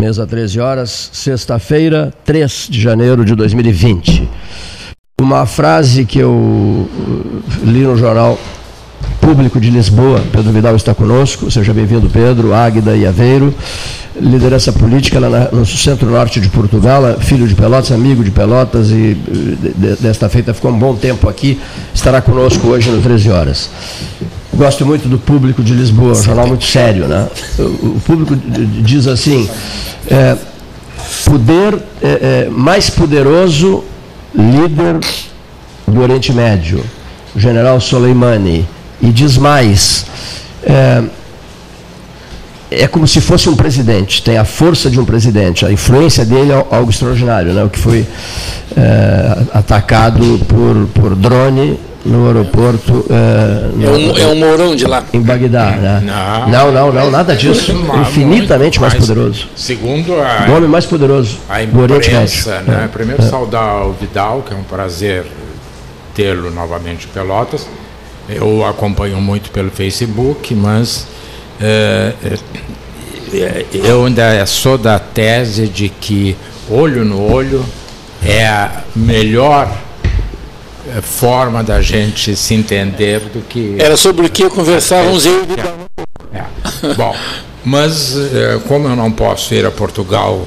Mesa 13 horas, sexta-feira, 3 de janeiro de 2020. Uma frase que eu uh, li no jornal Público de Lisboa, Pedro Vidal está conosco, seja bem-vindo Pedro, Águida e Aveiro, liderança política lá no centro-norte de Portugal, filho de Pelotas, amigo de Pelotas e uh, desta feita ficou um bom tempo aqui, estará conosco hoje no 13 horas. Gosto muito do público de Lisboa, um jornal muito sério. Né? O, público diz assim: é, poder é, é, mais poderoso líder do Oriente Médio, o general Soleimani, e diz mais. É, como se fosse um presidente, tem a força de um presidente, a influência dele é algo extraordinário, né? o que foi é, atacado por, por drone no aeroporto. É, no, é, um, é um Mourão de lá. Em Bagdá, né? Não, não, não, não nada disso. Infinitamente mais, mais, poderoso. Segundo a. O homem mais poderoso. A imprensa, né? É. Primeiro é. saudar o Vidal, que é um prazer tê-lo novamente em Pelotas. Eu acompanho muito pelo Facebook, mas eu ainda sou da tese de que olho no olho é a melhor é, forma da gente se entender do que. Era sobre o que conversávamos eu e é. Bom, mas é, como eu não posso ir a Portugal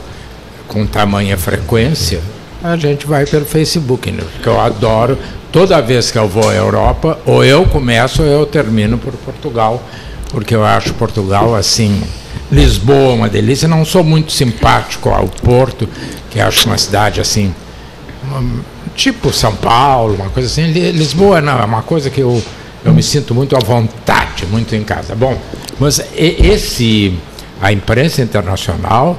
com tamanha frequência, a gente vai pelo Facebook, né? porque eu adoro. Toda vez que eu vou à Europa, ou eu começo ou eu termino por Portugal, porque eu acho Portugal assim. Lisboa uma delícia. Não sou muito simpático ao Porto, que acho uma cidade assim tipo São Paulo, uma coisa assim. Lisboa não, é uma coisa que eu, eu me sinto muito à vontade, muito em casa. Bom, mas esse, a imprensa internacional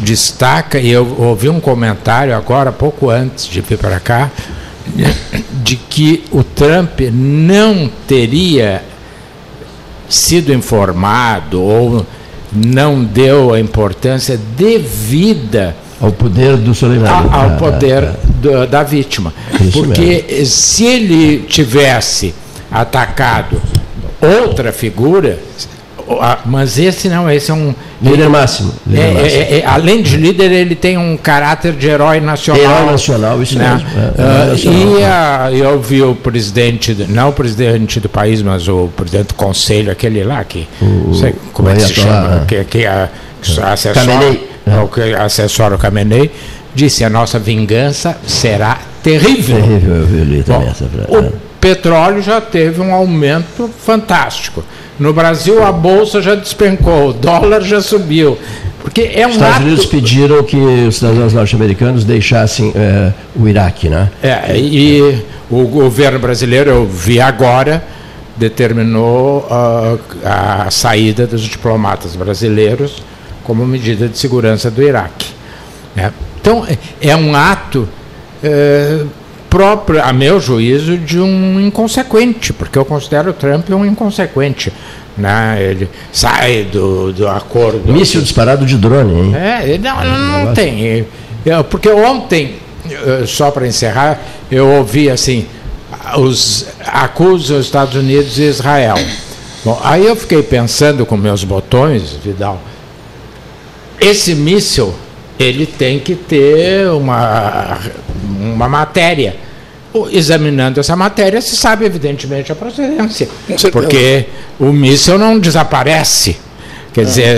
destaca, e eu ouvi um comentário agora, pouco antes de vir para cá, de que o Trump não teria sido informado ou não deu a importância devida ao poder do Soleimani. Ao, ao poder do, da vítima. Isso Porque mesmo. se ele tivesse atacado outra figura, mas esse não, esse é um. Líder máximo. Líder é, máximo. É, é, além de líder, ele tem um caráter de herói nacional. Herói nacional, isso né? mesmo. Uh, e a, eu vi o presidente, não o presidente do país, mas o presidente do conselho, aquele lá que. O, não sei como é que se chama, que, que, a, que assessora, o que assessora o Khamenei, disse: a nossa vingança será terrível. Terrível, eu vi também Bom, essa frase. O petróleo já teve um aumento fantástico. No Brasil, a bolsa já despencou, o dólar já subiu. Porque é um Os Estados ato... Unidos pediram que os cidadãos norte-americanos deixassem é, o Iraque, né? É, e o governo brasileiro, eu vi agora, determinou uh, a saída dos diplomatas brasileiros como medida de segurança do Iraque. Né? Então, é um ato é, próprio, a meu juízo, de um inconsequente, porque eu considero o Trump um inconsequente. Né? Ele sai do, do acordo. Míssil disparado de drone, hein? É, não, não, não tem. Eu, porque ontem, eh, só para encerrar, eu ouvi assim: os acusam os Estados Unidos e Israel. Bom, aí eu fiquei pensando com meus botões, Vidal, esse míssil ele tem que ter uma, uma matéria. Examinando essa matéria, se sabe evidentemente a procedência. Porque o míssil não desaparece. Quer é. dizer,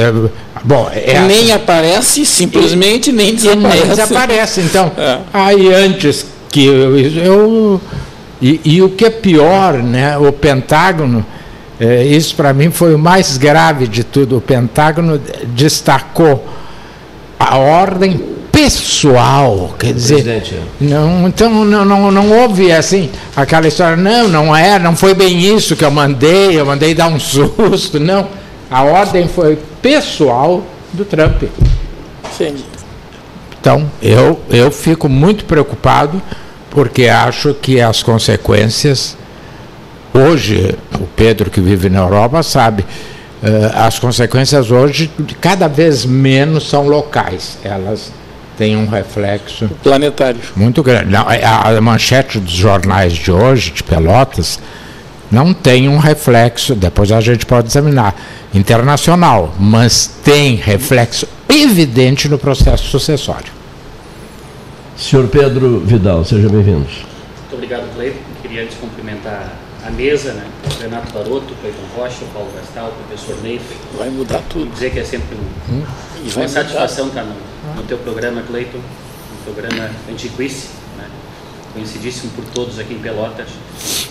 bom. É nem assim. aparece, simplesmente, e, nem desaparece. Nem desaparece. Então, é. aí antes que eu. eu e, e, o que é pior, né, o Pentágono, é, isso para mim foi o mais grave de tudo. O Pentágono destacou a ordem pessoal, quer dizer, é. não, então não, não, não houve assim aquela história, não, não é, não foi bem isso que eu mandei, eu mandei dar um susto, não, a ordem foi pessoal do Trump. Sim. Então eu eu fico muito preocupado porque acho que as consequências hoje o Pedro que vive na Europa sabe eh, as consequências hoje cada vez menos são locais, elas têm um reflexo planetário muito grande. Não, a, a manchete dos jornais de hoje, de Pelotas, não tem um reflexo, depois a gente pode examinar, internacional, mas tem reflexo evidente no processo sucessório. Senhor Pedro Vidal, seja bem-vindo. Muito obrigado, Cleiton. Queria antes cumprimentar a mesa, né? Renato Baroto, Cleiton Rocha, Paulo Gastal, professor Neif. Vai mudar tudo. dizer que é sempre um, hum? uma satisfação estar no, no teu programa, Cleiton, um programa antiquíssimo, né? conhecidíssimo por todos aqui em Pelotas.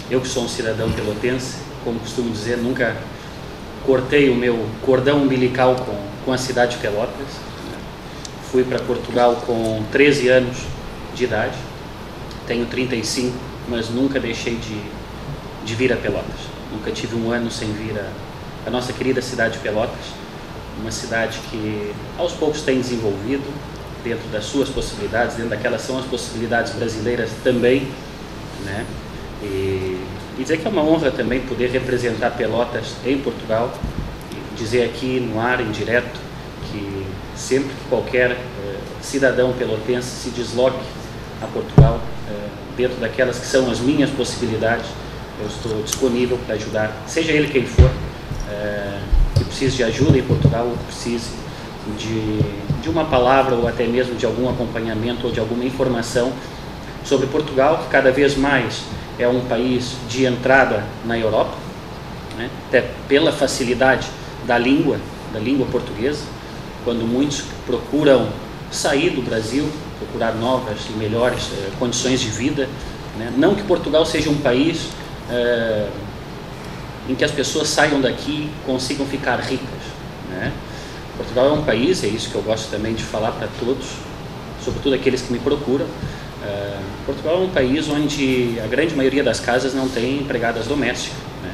Eu que sou um cidadão pelotense, como costumo dizer, nunca cortei o meu cordão umbilical com, com a cidade de Pelotas. Né? Fui para Portugal com 13 anos de idade, tenho 35, mas nunca deixei de, de vir a Pelotas. Nunca tive um ano sem vir a, a nossa querida cidade de Pelotas, uma cidade que aos poucos tem desenvolvido dentro das suas possibilidades, dentro daquelas são as possibilidades brasileiras também, né? E, e dizer que é uma honra também poder representar Pelotas em Portugal, e dizer aqui no ar, em direto, que sempre que qualquer eh, cidadão pelotense se desloque a Portugal, eh, dentro daquelas que são as minhas possibilidades, eu estou disponível para ajudar, seja ele quem for, eh, precise de ajuda em Portugal ou que precise de, de uma palavra ou até mesmo de algum acompanhamento ou de alguma informação sobre Portugal, que cada vez mais é um país de entrada na Europa, né? até pela facilidade da língua, da língua portuguesa, quando muitos procuram sair do Brasil, procurar novas e melhores eh, condições de vida. Né? Não que Portugal seja um país eh, em que as pessoas saiam daqui e consigam ficar ricas. Né? Portugal é um país, é isso que eu gosto também de falar para todos, sobretudo aqueles que me procuram. Uh, Portugal é um país onde a grande maioria das casas não tem empregadas domésticas, né?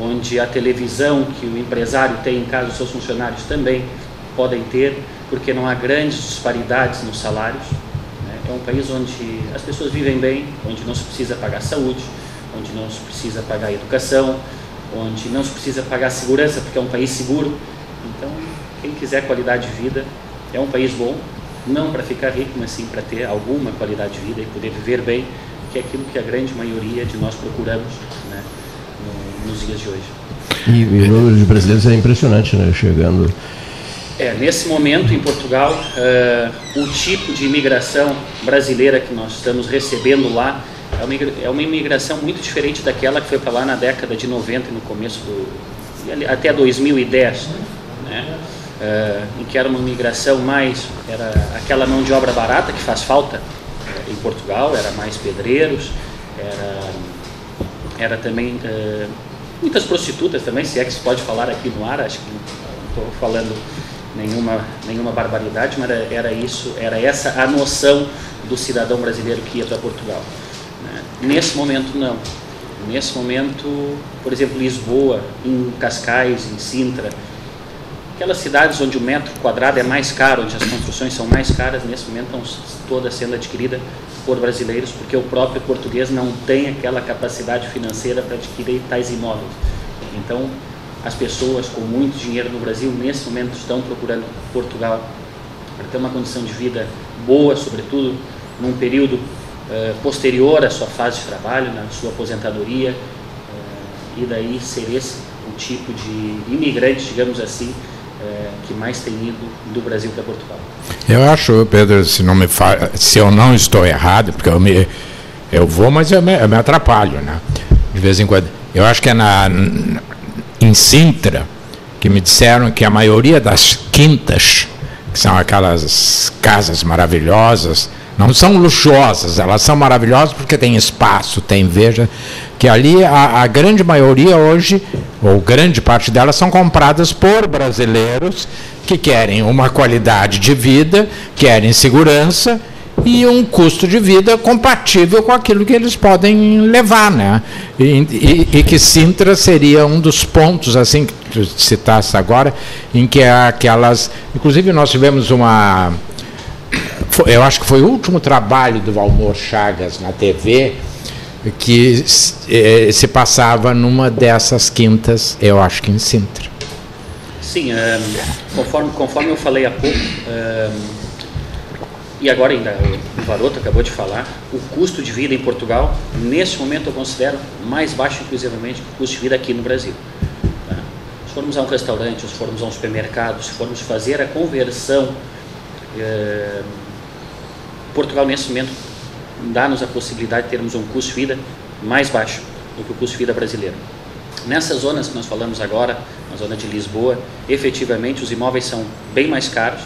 onde a televisão que o empresário tem em casa, os seus funcionários também podem ter, porque não há grandes disparidades nos salários. Né? É um país onde as pessoas vivem bem, onde não se precisa pagar saúde, onde não se precisa pagar educação, onde não se precisa pagar segurança, porque é um país seguro. Então, quem quiser qualidade de vida, é um país bom, não para ficar rico, mas sim para ter alguma qualidade de vida e poder viver bem, que é aquilo que a grande maioria de nós procuramos né, nos dias de hoje. E, e o número de brasileiros é impressionante, né? Chegando. É, nesse momento em Portugal, uh, o tipo de imigração brasileira que nós estamos recebendo lá é uma, é uma imigração muito diferente daquela que foi para lá na década de 90 e no começo do. até 2010. Né? uh, em que era uma migração mais, era aquela mão de obra barata que faz falta uh, em Portugal, era mais pedreiros, era, era também uh, muitas prostitutas também, se é que se pode falar aqui no ar, acho que não estou falando nenhuma, nenhuma barbaridade, mas era, era, isso, era essa a noção do cidadão brasileiro que ia para Portugal. Nesse momento não. Nesse momento, por exemplo, Lisboa, em Cascais, em Sintra, Aquelas cidades onde o metro quadrado é mais caro, onde as construções são mais caras, nesse momento estão todas sendo adquiridas por brasileiros, porque o próprio português não tem aquela capacidade financeira para adquirir tais imóveis. Então, as pessoas com muito dinheiro no Brasil, nesse momento, estão procurando Portugal para ter uma condição de vida boa, sobretudo num período uh, posterior à sua fase de trabalho, na sua aposentadoria, uh, e daí ser esse o tipo de imigrante, digamos assim, é, que mais tem ido do Brasil para Portugal. Eu acho, Pedro, se, não me fa... se eu não estou errado, porque eu, me... eu vou, mas eu me... eu me atrapalho, né? de vez em quando. Eu acho que é na... em Sintra que me disseram que a maioria das quintas, que são aquelas casas maravilhosas, não são luxuosas, elas são maravilhosas porque tem espaço, tem veja, que ali a, a, grande maioria hoje, ou grande parte delas, são compradas por brasileiros que querem uma qualidade de vida, querem segurança e um custo de vida compatível com aquilo que eles podem levar, né? E, e, e que Sintra seria um dos pontos, assim que tu citasse agora, em que aquelas, inclusive nós tivemos uma eu acho que foi o último trabalho do Valmor Chagas na TV que eh, se passava numa dessas quintas, eu acho que em Sintra. Sim, um, conforme, conforme eu falei há pouco, um, e agora ainda o Varoto acabou de falar, o custo de vida em Portugal, nesse momento eu considero mais baixo, inclusivamente, que o custo de vida aqui no Brasil. Tá? Se formos a um restaurante, se formos a um supermercado, se formos fazer a conversão, eh, Portugal nesse momento dá-nos a possibilidade de termos um custo de vida mais baixo do que o custo de vida brasileiro. Nessas zonas que nós falamos agora, na zona de Lisboa, efetivamente os imóveis são bem mais caros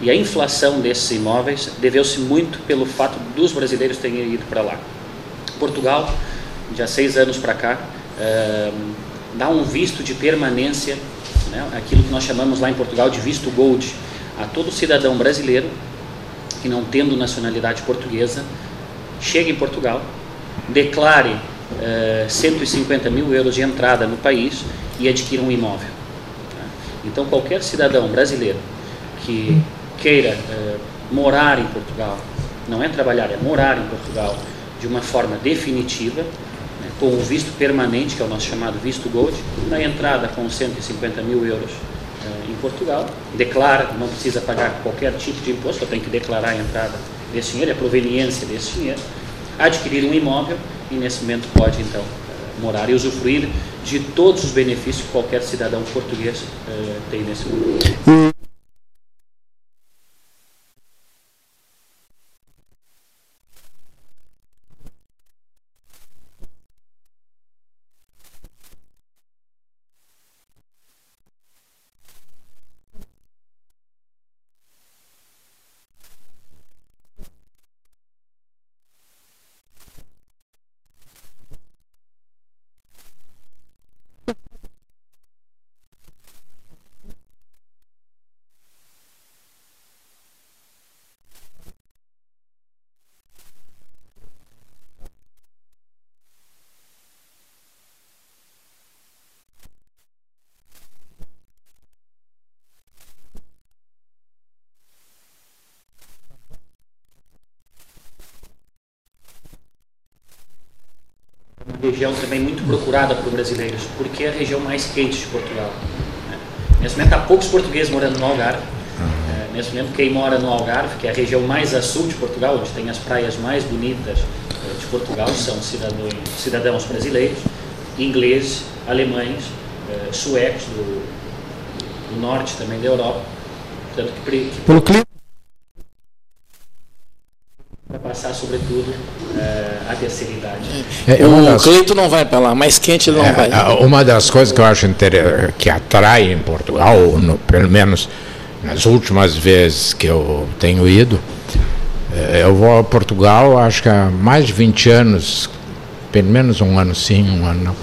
e a inflação desses imóveis deveu-se muito pelo fato dos brasileiros terem ido para lá. Portugal, de há seis anos para cá, uh, dá um visto de permanência, né, aquilo que nós chamamos lá em Portugal de visto gold, a todo cidadão brasileiro que não tendo nacionalidade portuguesa, chegue em Portugal, declare uh, eh, 150 mil euros de entrada no país e adquira um imóvel. Então, qualquer cidadão brasileiro que queira uh, morar em Portugal, não é trabalhar, é morar em Portugal de uma forma definitiva, né, com o visto permanente, que é o nosso chamado visto Gold, na entrada com 150 mil euros em Portugal, declara, não precisa pagar qualquer tipo de imposto, só tem que declarar a entrada desse dinheiro, a proveniência desse dinheiro, adquirir um imóvel e nesse momento pode então uh, morar e usufruir de todos os benefícios que qualquer cidadão português tem nesse momento. Região também muito procurada por brasileiros, porque é a região mais quente de Portugal. Né? Nesse momento há poucos portugueses morando no Algarve. É, nesse momento quem mora no Algarve, que é a região mais a sul de Portugal, onde tem as praias mais bonitas é, de Portugal, são cidadãos, cidadãos brasileiros, ingleses, alemães, é, suecos do, do, norte também da Europa. Portanto, que, que, pelo clima É, o das... Cleito não vai para lá, mais quente ele não é, vai. Uma das coisas que eu acho que atrai em Portugal, no, pelo menos nas últimas vezes que eu tenho ido, é, eu vou a Portugal, acho que há mais de 20 anos, pelo menos um ano sim, um ano não,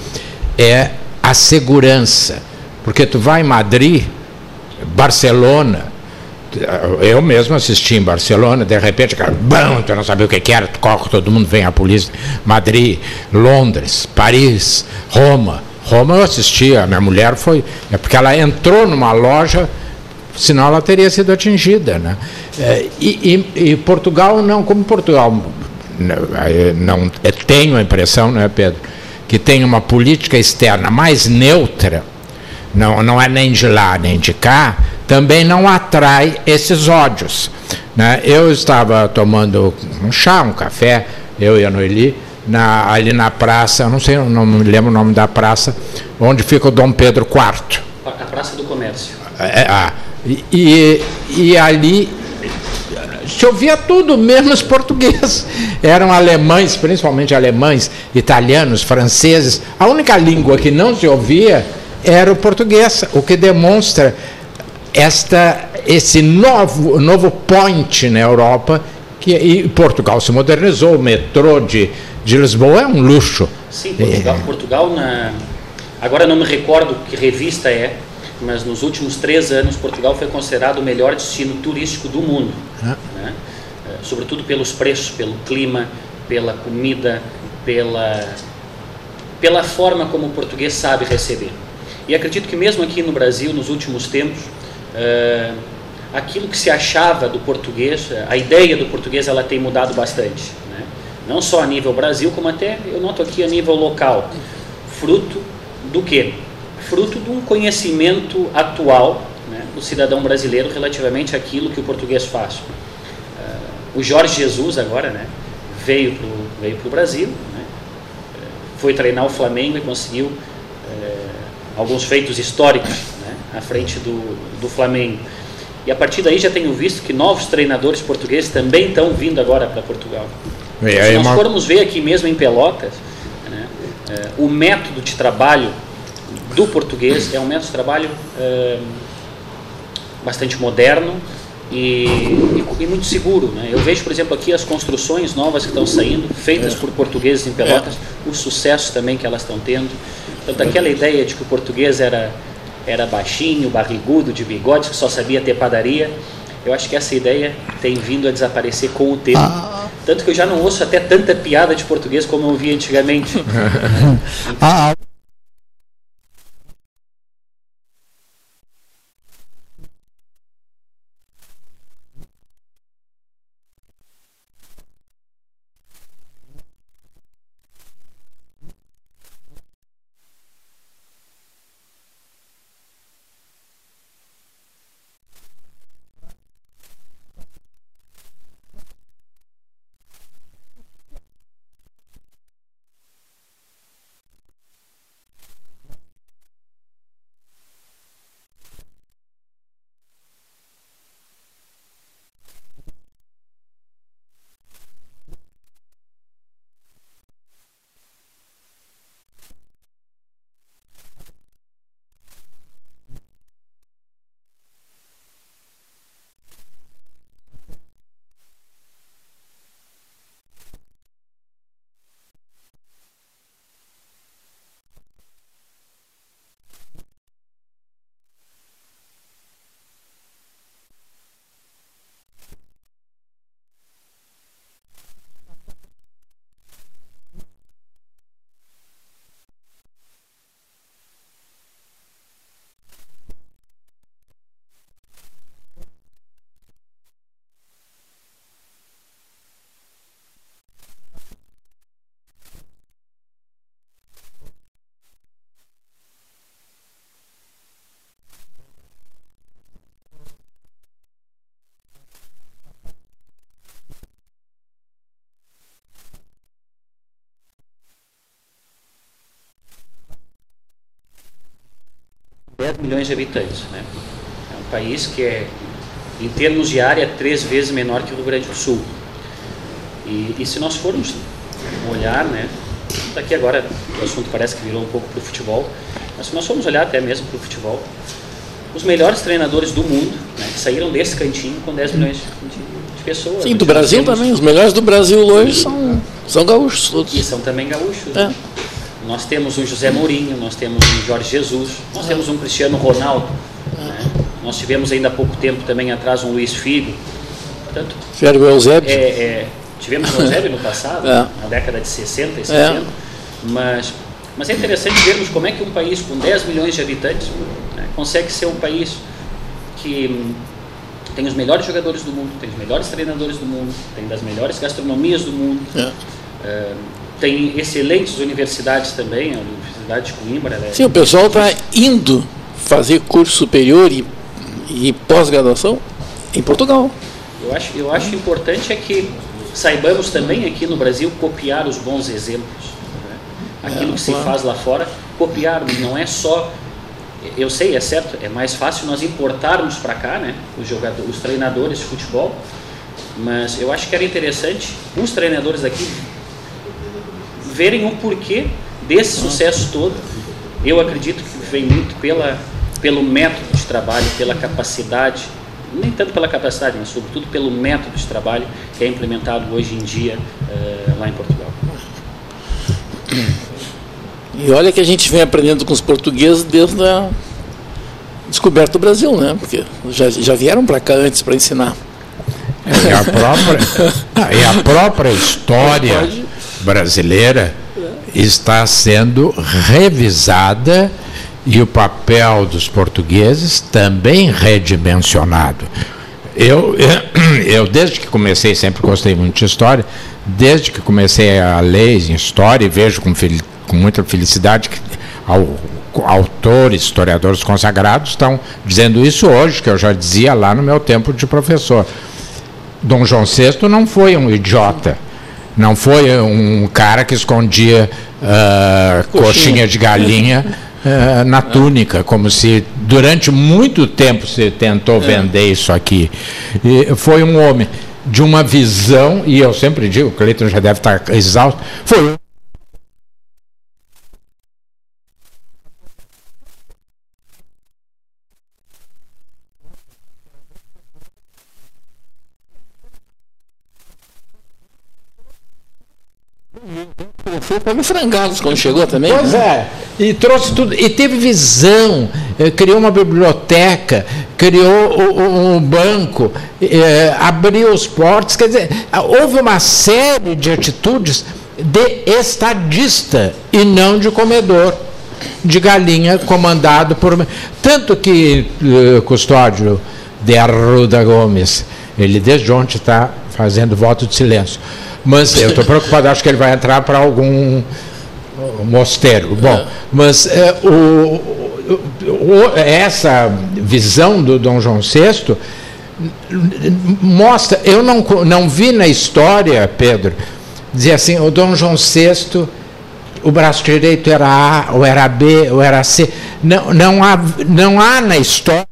é a segurança. Porque tu vai em Madrid, Barcelona, eu mesmo assisti em Barcelona, de repente, cara, bam, tu não sabia o que era, corre, todo mundo vem a polícia. Madrid, Londres, Paris, Roma. Roma eu assisti, a minha mulher foi. É porque ela entrou numa loja, senão ela teria sido atingida. Né? É, e, e, e Portugal não, como Portugal não, eu tenho a impressão, né, Pedro, que tem uma política externa mais neutra, não, não é nem de lá nem de cá também não atrai esses ódios. Né? Eu estava tomando um chá, um café, eu e a Noeli, na, ali na praça, não sei, não me lembro o nome da praça, onde fica o Dom Pedro IV. A Praça do Comércio. É, ah, e, e ali se ouvia tudo, menos português. Eram alemães, principalmente alemães, italianos, franceses. A única língua que não se ouvia era o português, o que demonstra esta, esse novo, novo point na Europa, que e Portugal se modernizou, o metrô de, de Lisboa é um luxo. Sim, Portugal, é. Portugal na, agora não me recordo que revista é, mas nos últimos três anos Portugal foi considerado o melhor destino turístico do mundo, ah. né? Eh, sobretudo pelos preços, pelo clima, pela comida, pela, pela forma como o português sabe receber. E acredito que mesmo aqui no Brasil, nos últimos tempos, uh, aquilo que se achava do português, a ideia do português ela tem mudado bastante, né? não só a nível Brasil, como até eu noto aqui a nível local, fruto do quê? Fruto de um conhecimento atual né, do cidadão brasileiro relativamente àquilo que o português faz. Uh, o Jorge Jesus agora, né? Veio para o veio Brasil, né? foi treinar o Flamengo e conseguiu é, alguns feitos históricos? À frente do, do Flamengo. E a partir daí já tenho visto que novos treinadores portugueses também estão vindo agora para Portugal. E Se nós uma- formos ver aqui mesmo em Pelotas, né, eh, o método de trabalho do português é um método de trabalho eh, bastante moderno e, e- e muito seguro. Né? Eu vejo, por exemplo, aqui as construções novas que estão saindo, feitas por portugueses em Pelotas, o sucesso também que elas estão tendo. Portanto, aquela ideia de que o português era, era baixinho, barrigudo, de bigodes, que só sabia ter padaria, eu acho que essa ideia tem vindo a desaparecer com o tempo. Tanto que eu já não ouço até tanta piada de português como eu ouvia antigamente. Ah, milhões de habitantes. Né? É um país que é, em termos de área, três vezes menor que o Rio Grande do Sul. E, e se nós formos olhar, né, daqui agora o assunto parece que virou um pouco para o futebol, mas se nós formos olhar até mesmo para o futebol, os melhores treinadores do mundo né, saíram desse cantinho com 10 milhões de, de pessoas. Sim, do Nós Brasil temos- também. Os melhores do Brasil hoje são, são gaúchos E todos. são também gaúchos. É. né? Nós temos um José Mourinho, nós temos um Jorge Jesus, nós temos um Cristiano Ronaldo. né? Nós tivemos ainda há pouco tempo também atrás um Luiz Figo. Portanto, Tiveram o Eusébio. é, é, tivemos o Eusébio no passado, É. na década de 60 e 70, mas, mas é interessante vermos como é que um país com 10 milhões de habitantes né, consegue ser um país que tem os melhores jogadores do mundo, tem os melhores treinadores do mundo, tem das melhores gastronomias do mundo, É. tem excelentes universidades também, a Universidade de Coimbra. ela é- Sim, o pessoal está indo fazer curso superior e, e pós-graduação em Portugal. Eu acho, eu acho importante é que saibamos também aqui no Brasil copiar os bons exemplos. né? Aquilo É, que se claro. faz lá fora, copiarmos. Não é só. Eu sei, é certo, é mais fácil nós importarmos para cá né, os, jogadores, os treinadores de futebol, mas eu acho que era interessante os treinadores aqui verem o porquê desse sucesso todo. Eu acredito que vem muito pela, pelo método de trabalho, pela capacidade, nem tanto pela capacidade, mas sobretudo pelo método de trabalho que é implementado hoje em dia eh, lá em Portugal. E olha que a gente vem aprendendo com os portugueses desde a descoberta do Brasil, né? Porque já, já vieram para cá antes para ensinar. E a própria, e a própria história Pode brasileira está sendo revisada e o papel dos portugueses também redimensionado. Eu, eu, desde que comecei, sempre gostei muito de história, desde que comecei a ler em história, e vejo com, com muita felicidade que autores, historiadores consagrados estão dizendo isso hoje, que eu já dizia lá no meu tempo de professor. Dom João VI não foi um idiota não foi um cara que escondia uh, coxinha. coxinha de galinha uh, na túnica, como se durante muito tempo se tentou é. vender isso aqui. E foi um homem de uma visão, e eu sempre digo, o Cleiton já deve estar exausto, foi Foi para frangalos quando chegou também. Pois né? é, e trouxe tudo, e teve visão, eh, criou uma biblioteca, criou um banco, eh, abriu os portos, quer dizer, houve uma série de atitudes de estadista e não de comedor de galinha comandado por. Tanto que uh, Custódio de Arruda Gomes, ele desde ontem está fazendo voto de silêncio. Mas eu estou preocupado, acho que ele vai entrar para algum mosteiro. Bom, é. mas é, o, o, essa visão do Dom João VI mostra, eu não, não vi na história, Pedro, dizer assim, o Dom João VI, o braço direito era A, ou era B, ou era C. Não, não, há, não há na história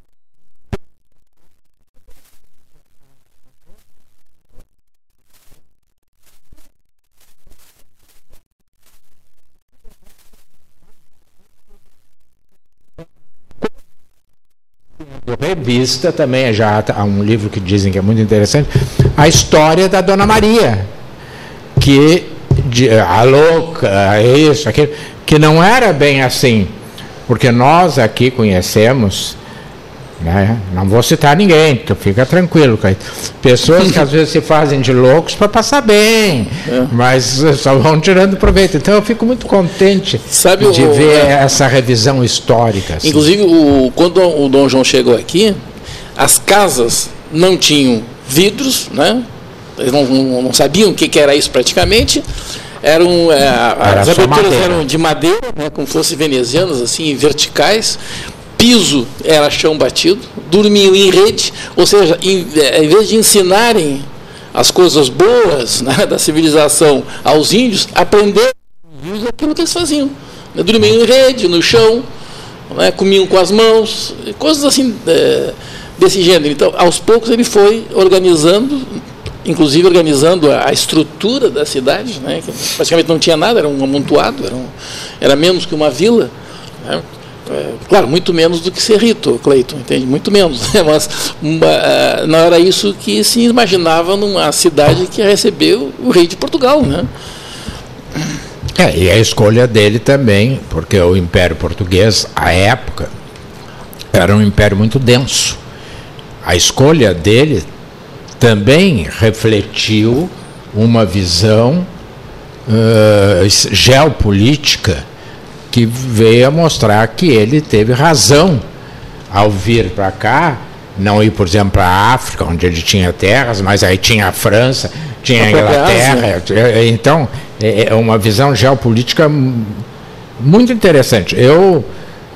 revista também, já há um livro que dizem que é muito interessante, a história da Dona Maria, que de, a louca, isso, aquilo, que não era bem assim, porque nós aqui conhecemos né? Não vou citar ninguém, tu fica tranquilo. Pessoas que às vezes se fazem de loucos para passar bem, é. mas só vão tirando proveito. Então eu fico muito contente Sabe de o, ver é, essa revisão histórica. Assim. Inclusive, o, quando o Dom João chegou aqui, as casas não tinham vidros, né? eles não, não, não sabiam o que, que era isso praticamente eram é, as aberturas eram de madeira, né, como fossem venezianas, assim, verticais piso era chão batido, dormiam em rede, ou seja, em, eh, em vez de ensinarem as coisas boas né, da civilização aos índios, aprenderam aquilo que eles faziam. Né, dormiam em rede, no chão, né, comiam com as mãos, coisas assim é, desse gênero. Então, aos poucos ele foi organizando, inclusive organizando a, a estrutura da cidade, né, que praticamente não tinha nada, era um amontoado, era, um, era menos que uma vila. Né, é, claro, muito menos do que ser rito, Cleiton, entende? Muito menos. Né? Mas uma, não era isso que se imaginava numa cidade que recebeu o rei de Portugal, né? É, e a escolha dele também, porque o Império Português, à época, era um império muito denso. A escolha dele também refletiu uma visão uh, geopolítica que veio a mostrar que ele teve razão ao vir para cá, não ir, por exemplo, para a África, onde ele tinha terras, mas aí tinha a França, tinha a Inglaterra. Então, é, é uma visão geopolítica muito interessante. Eu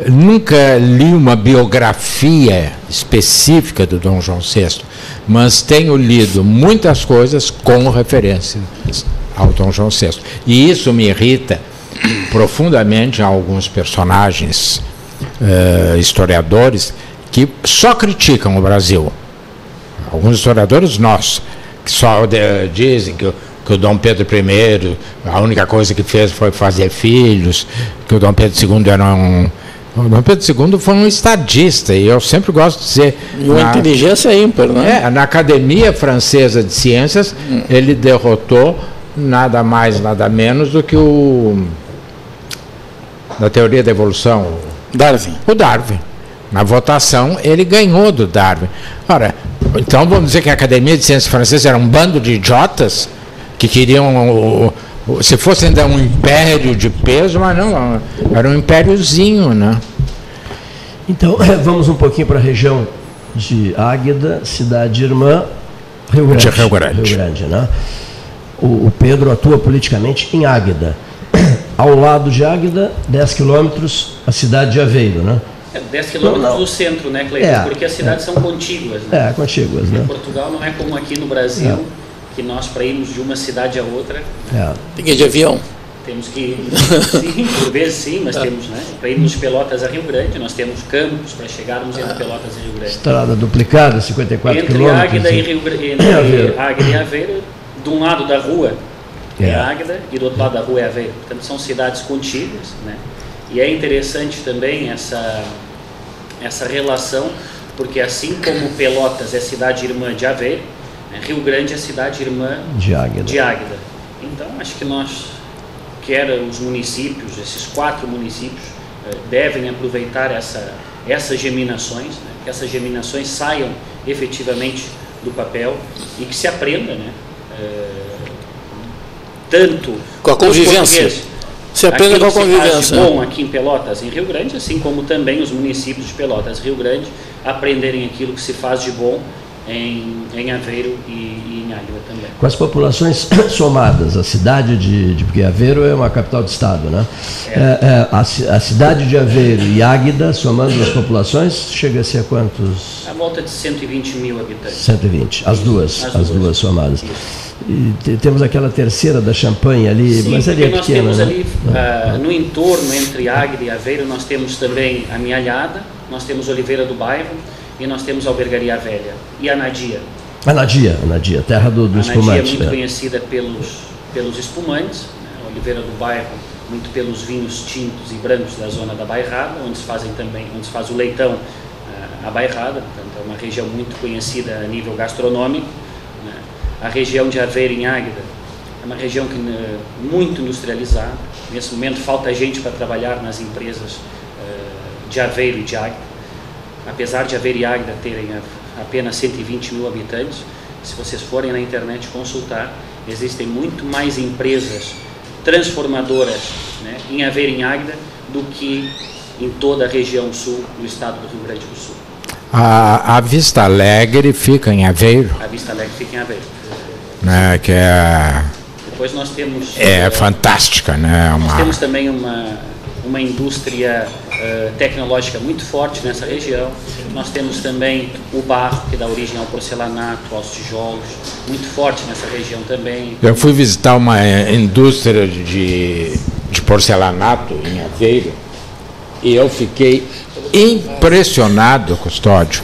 nunca li uma biografia específica do Dom João VI, mas tenho lido muitas coisas com referência ao Dom João VI. E isso me irrita profundamente a alguns personagens uh, historiadores que só criticam o Brasil. Alguns historiadores nossos, que só de, dizem que, que o Dom Pedro I, a única coisa que fez foi fazer filhos, que o Dom Pedro II era um. O Dom Pedro II foi um estadista, e eu sempre gosto de dizer. E uma na, inteligência ímpar, né? É, na Academia Francesa de Ciências, hum. ele derrotou nada mais, nada menos do que o da teoria da evolução? Darwin. O Darwin. Na votação, ele ganhou do Darwin. Ora, então vamos dizer que a Academia de Ciências Francesas era um bando de idiotas que queriam, se fosse ainda um império de peso, mas não, era um impériozinho, né? Então, vamos um pouquinho para a região de Águeda, cidade irmã, Rio Grande. De Rio Grande. Rio Grande né? o, o Pedro atua politicamente em Águeda ao lado de Águeda, 10 quilômetros, a cidade de Aveiro, né? É 10 quilômetros do centro, né, Cleiton? É, Porque as cidades é. são contíguas. Né? É, contíguas, né? Em Portugal não é como aqui no Brasil, é. que nós para irmos de uma cidade a outra. É. Tem que ir de avião. Temos que sim, por vezes sim, mas é. temos, né? Para irmos de Pelotas a Rio Grande, nós temos campos para chegarmos entre Pelotas e Rio Grande. Estrada duplicada, 54 entre quilômetros. Águeda e Rio Grande, entre Águeda e Aveiro, de um lado da rua é, Águeda e do outro lado da rua é Aveiro. Portanto, são cidades contíguas, né? E é interessante também essa essa relação, porque assim como Pelotas é cidade irmã de Aveiro, né? Rio Grande é cidade irmã de Águeda. de Águeda. Então, acho que nós quer os municípios, esses quatro municípios, eh, devem aproveitar essa, essas geminações, né, que essas geminações saiam efetivamente do papel e que se aprenda, né, eh, tanto com a convivência. Se aprenda com a convivência. bom aqui em Pelotas, em Rio Grande, assim como também os municípios de Pelotas, Rio Grande, aprenderem aquilo que se faz de bom em, em Aveiro e, e em Águila também. Com as populações somadas, a cidade de, de porque Aveiro é uma capital de estado, né? É. É, é, a, a, cidade de Aveiro e Águida, somando as populações, chega a ser quantos? A volta de 120 mil habitantes. 120, as duas, as, as duas. duas somadas. E temos aquela terceira da Champanhe ali, Sim, mas ali é nós pequena, temos né? ali, uh, no entorno entre Águida e Aveiro, nós temos também a Mialhada, nós temos Oliveira do Bairro, e nós temos a Albergaria Velha e a Nadia. A Nadia, a Nadia, terra do, do a espumante. A Nadia é muito é. conhecida pelos, pelos espumantes, né? Oliveira do Bairro muito pelos vinhos tintos e brancos da zona da Bairrada, onde se fazem também, onde se faz o leitão a Bairrada, portanto é uma região muito conhecida a nível gastronômico. Né? A região de Aveiro em Águeda é uma região que, uh, muito industrializada. Nesse momento falta gente para trabalhar nas empresas uh, de Aveiro e de Águeda apesar de haver e Águeda terem apenas 120 mil habitantes, se vocês forem na internet consultar, existem muito mais empresas transformadoras né, em haver em Águeda do que em toda a região sul do estado do Rio Grande do Sul. A, a Vista Alegre fica em Aveiro? A Vista Alegre fica em Aveiro. Né, que é... Depois nós temos... É uh, fantástica, né? Uma... Nós temos também uma, uma indústria uh, tecnológica muito forte nessa região. Nós temos também o barro, que dá origem ao porcelanato, aos tijolos, muito forte nessa região também. Eu fui visitar uma eh, indústria de, de porcelanato em Aveiro e eu fiquei impressionado, Custódio,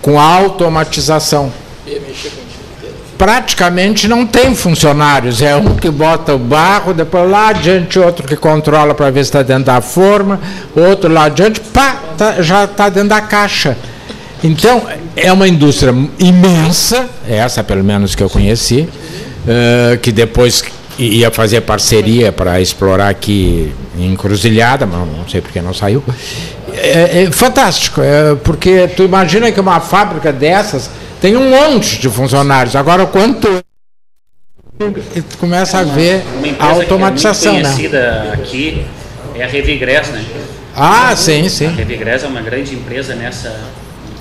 com a automatização praticamente não tem funcionários. É um que bota o barro, depois lá adiante outro que controla para ver se está dentro da forma, outro lá adiante, pá, tá, já está dentro da caixa. Então, é uma indústria imensa, essa pelo menos que eu conheci, uh, que depois ia fazer parceria para explorar aqui em Cruzilhada, mas não sei porque não saiu. É, é fantástico, é, porque tu imagina que uma fábrica dessas tem um monte de funcionários. Agora, quanto começa a ver a automatização, que é muito conhecida né? aqui é a Revigrés, né? Ah, sim, sim. A Revigrés é uma grande empresa nessa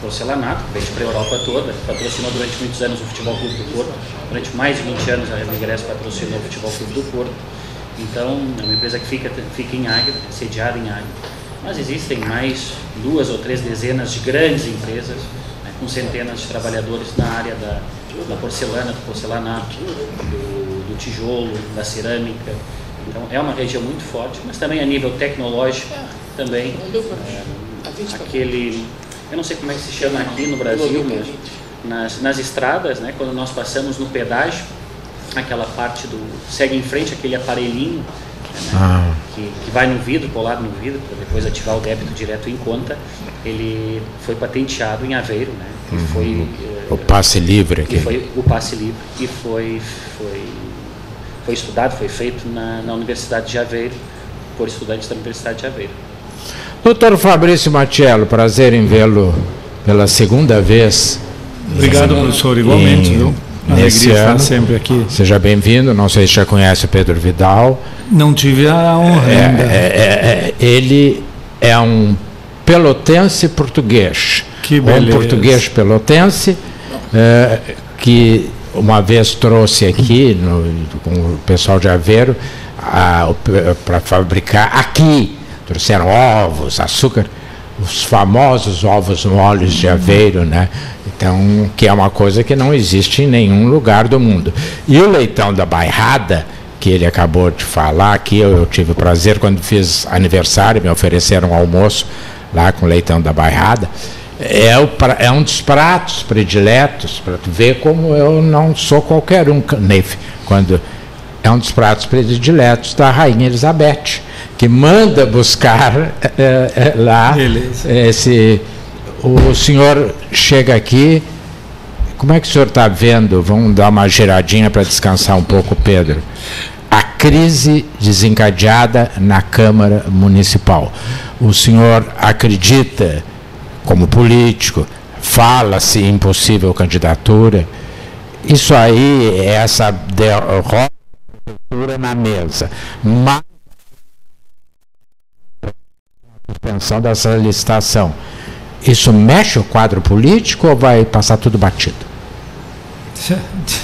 porcelanato, que vende para a Europa toda, patrocinou durante muitos anos o Futebol Clube do Porto. Durante mais de 20 anos a Revigrés patrocinou o Futebol Clube do Porto. Então, é uma empresa que fica, fica em Águeda, sediada em Águeda. Mas existem mais duas ou três dezenas de grandes empresas com centenas de trabalhadores na área da, da porcelana, do porcelanato, do, do, tijolo, da cerâmica. Então é uma região muito forte, mas também a nível tecnológico, também é, aquele, eu não sei como é que se chama aqui no Brasil, mas nas, nas estradas, né, quando nós passamos no pedágio, aquela parte do segue em frente aquele aparelhinho né, ah. que, que vai no vidro, colado no vidro, para depois ativar o débito direto em conta ele foi patenteado em Aveiro, né? Uhum. Foi, o passe livre aqui. Foi o passe livre e foi, foi, foi estudado, foi feito na, na Universidade de Aveiro, por estudantes da Universidade de Aveiro. Doutor Fabrício Matiello, prazer em vê-lo pela segunda vez. Obrigado, professor, igualmente. Em, nesse ano. estar sempre aqui. Seja bem-vindo. Não sei se já conhece o Pedro Vidal. Não tive a honra é, ainda. É, é, é ele é um pelotense português. Que beleza. Um português pelotense é, que uma vez trouxe aqui no, com o pessoal de Aveiro para fabricar aqui, trouxeram ovos, açúcar, os famosos ovos moles de aveiro, né? Então, que é uma coisa que não existe em nenhum lugar do mundo. E o leitão da bairrada, que ele acabou de falar aqui, eu, eu tive o prazer quando fiz aniversário, me ofereceram um almoço lá com leitão da bairrada. É, o, é um dos pratos prediletos, para tu ver como eu não sou qualquer um, quando é um dos pratos prediletos da Rainha Elizabeth, que manda buscar é, é, lá Beleza. esse. O senhor chega aqui. Como é que o senhor está vendo? Vamos dar uma giradinha para descansar um pouco, Pedro. A crise desencadeada na Câmara Municipal. O senhor acredita, como político, fala-se impossível candidatura. Isso aí, essa derrota na mesa. Mas suspensão dessa licitação. Isso mexe o quadro político ou vai passar tudo batido?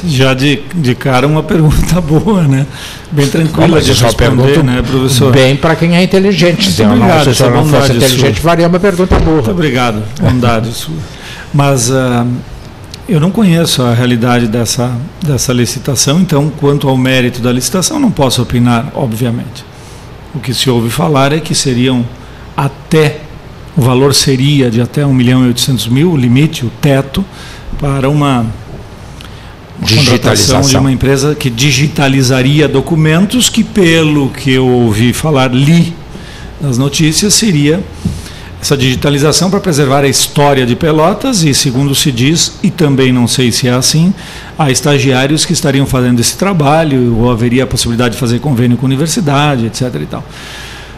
Já de, de cara uma pergunta boa, né? Bem tranquila de responder, né, professor? Bem para quem é inteligente. Se eu não, se o senhor não fosse inteligente, sua. faria uma pergunta boa. Muito obrigado, bondade sua. Mas uh, eu não conheço a realidade dessa, dessa licitação, então, quanto ao mérito da licitação, não posso opinar, obviamente. O que se ouve falar é que seriam até, o valor seria de até 1 milhão e 800 mil, o limite, o teto, para uma digitalização de uma empresa que digitalizaria documentos que, pelo que eu ouvi falar, li nas notícias, seria essa digitalização para preservar a história de Pelotas e, segundo se diz, e também não sei se é assim, há estagiários que estariam fazendo esse trabalho ou haveria a possibilidade de fazer convênio com a universidade, etc. E tal.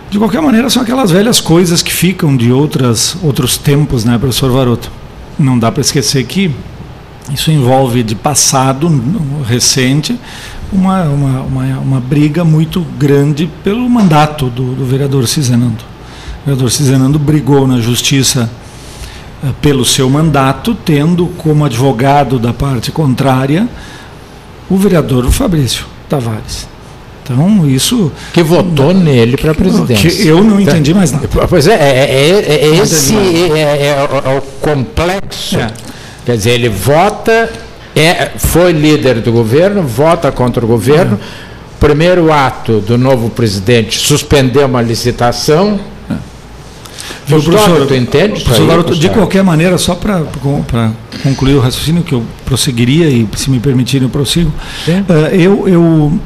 De qualquer maneira, são aquelas velhas coisas que ficam de outras, outros tempos, né, professor Varoto? Não dá para esquecer que isso envolve de passado recente uma, uma, uma, uma briga muito grande pelo mandato do, do vereador Cizenando vereador Cizenando brigou na justiça eh, pelo seu mandato, tendo como advogado da parte contrária o vereador Fabrício Tavares. Então, isso. Que votou não, nele para a presidência. eu não entendi mais nada. Pois é, é, é, é esse é, é, é, o complexo. É. Quer dizer, ele vota, é, foi líder do governo, vota contra o governo. Primeiro ato do novo presidente suspendeu uma licitação Viu, professor, tu entende? Professor de qualquer maneira, só para concluir o raciocínio que eu prosseguiria e se me permitirem eu prossigo, uh, eu, eu uh,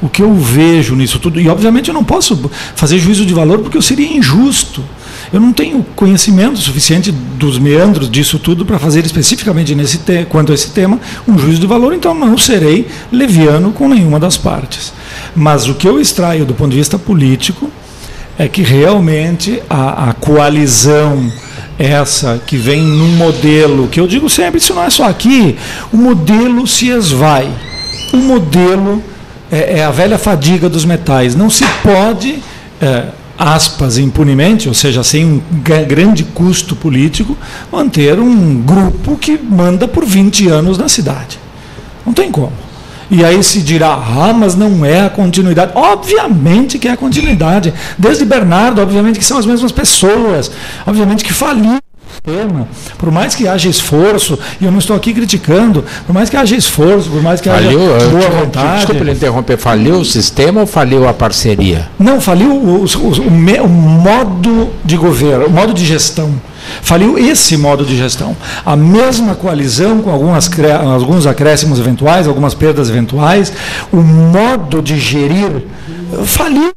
o que eu vejo nisso tudo, e obviamente eu não posso fazer juízo de valor porque eu seria injusto. Eu não tenho conhecimento suficiente dos meandros disso tudo para fazer especificamente nesse te quanto a esse tema um juízo de valor, então não serei leviano com nenhuma das partes. Mas o que eu extraio do ponto de vista político é que realmente a, a coalizão essa que vem num modelo, que eu digo sempre, isso não é só aqui, o modelo se esvai. O modelo é, é a velha fadiga dos metais. Não se pode, é, aspas, impunemente, ou seja, sem um grande custo político, manter um grupo que manda por 20 anos na cidade. Não tem como. E aí se dirá, ah, mas não é a continuidade. Obviamente que é a continuidade. Desde Bernardo, obviamente que são as mesmas pessoas. Obviamente que faliu sistema, por mais que haja esforço, e eu não estou aqui criticando, por mais que haja esforço, por mais que faliu, haja boa vontade. Desculpa lhe interromper, faliu o sistema ou faliu a parceria? Não, faliu o, o, o, o modo de governo, o modo de gestão. Faliu esse modo de gestão. A mesma coalizão, com algumas, alguns acréscimos eventuais, algumas perdas eventuais, o modo de gerir faliu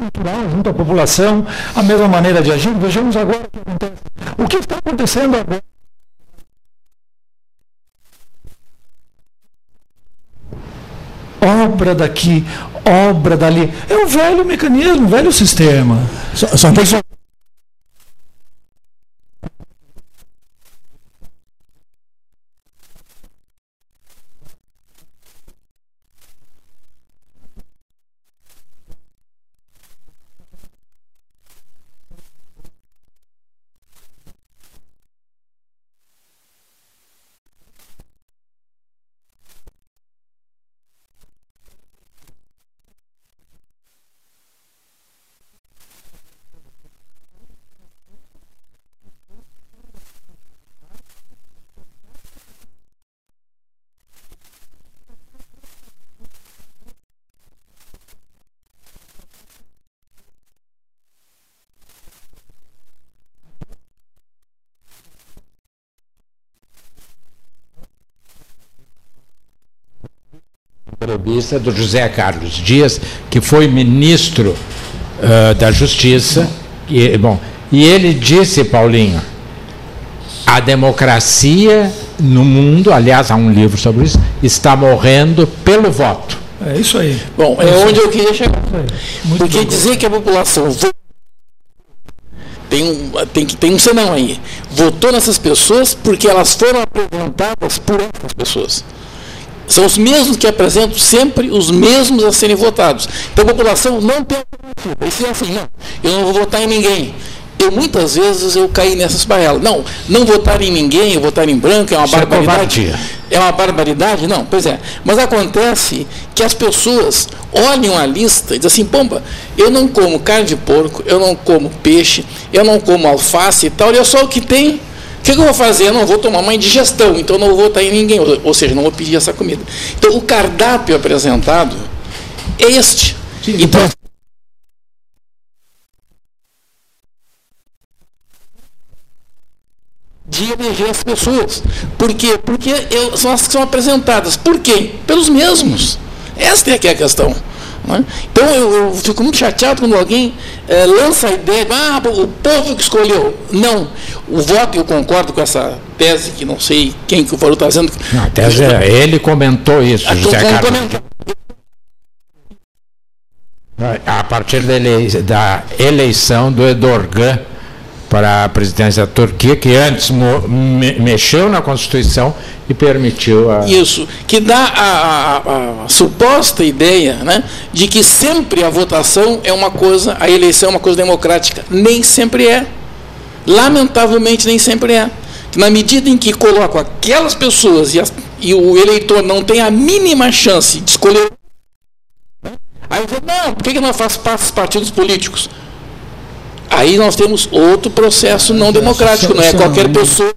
cultural junto à população, a mesma maneira de agir. Vejamos agora o que acontece. O que está acontecendo agora? Obra daqui, obra dali. É o velho mecanismo, o velho sistema. Só, só que lobista do José Carlos Dias, que foi ministro uh, da Justiça. E, bom, e ele disse, Paulinho, a democracia no mundo, aliás, há um livro sobre isso, está morrendo pelo voto. É isso aí. Bom, é, é onde eu queria chegar. Porque bom. dizer que a população tem um, tem, tem um senão aí. Votou nessas pessoas porque elas foram apresentadas por essas pessoas. São os mesmos que apresentam sempre os mesmos a serem votados. Então a população não tem alternativa. E se é assim, não, eu não vou votar em ninguém. Eu muitas vezes eu caí nessas barrelas. Não, não votar em ninguém, votar em branco é uma Isso é barbaridade. É, é uma barbaridade? Não, pois é. Mas acontece que as pessoas olham a lista e dizem assim, pomba, eu não como carne de porco, eu não como peixe, eu não como alface e tal, olha só o que tem. O que, eu vou fazer? Eu não vou tomar uma indigestão, então não vou votar em ninguém, ou, ou seja, não vou pedir essa comida. Então o cardápio apresentado é este. Sim, então, de eleger as pessoas. Por quê? Porque eu, são as que são apresentadas. Por quê? Pelos mesmos. Esta é que é a questão. É? Então eu, eu, fico muito chateado quando alguém é, lança a ideia de ah, o povo que escolheu. Não. O voto, eu concordo com essa tese, que não sei quem que o falou está dizendo. Não, a tese é, ele comentou isso, a, José Carlos. A partir da eleição do Edorgan para a presidência da Turquia, que antes me mexeu na Constituição e permitiu a. Isso, que dá a, a, a, suposta ideia né, de que sempre a votação é uma coisa, a eleição é uma coisa democrática. Nem sempre é. Lamentavelmente, nem sempre é. Na medida em que colocam aquelas pessoas e, e o eleitor não tem a mínima chance de escolher. Né, aí eu falo, não, por que, não faz parte dos partidos políticos? Aí nós temos outro processo não democrático, não é qualquer pessoa.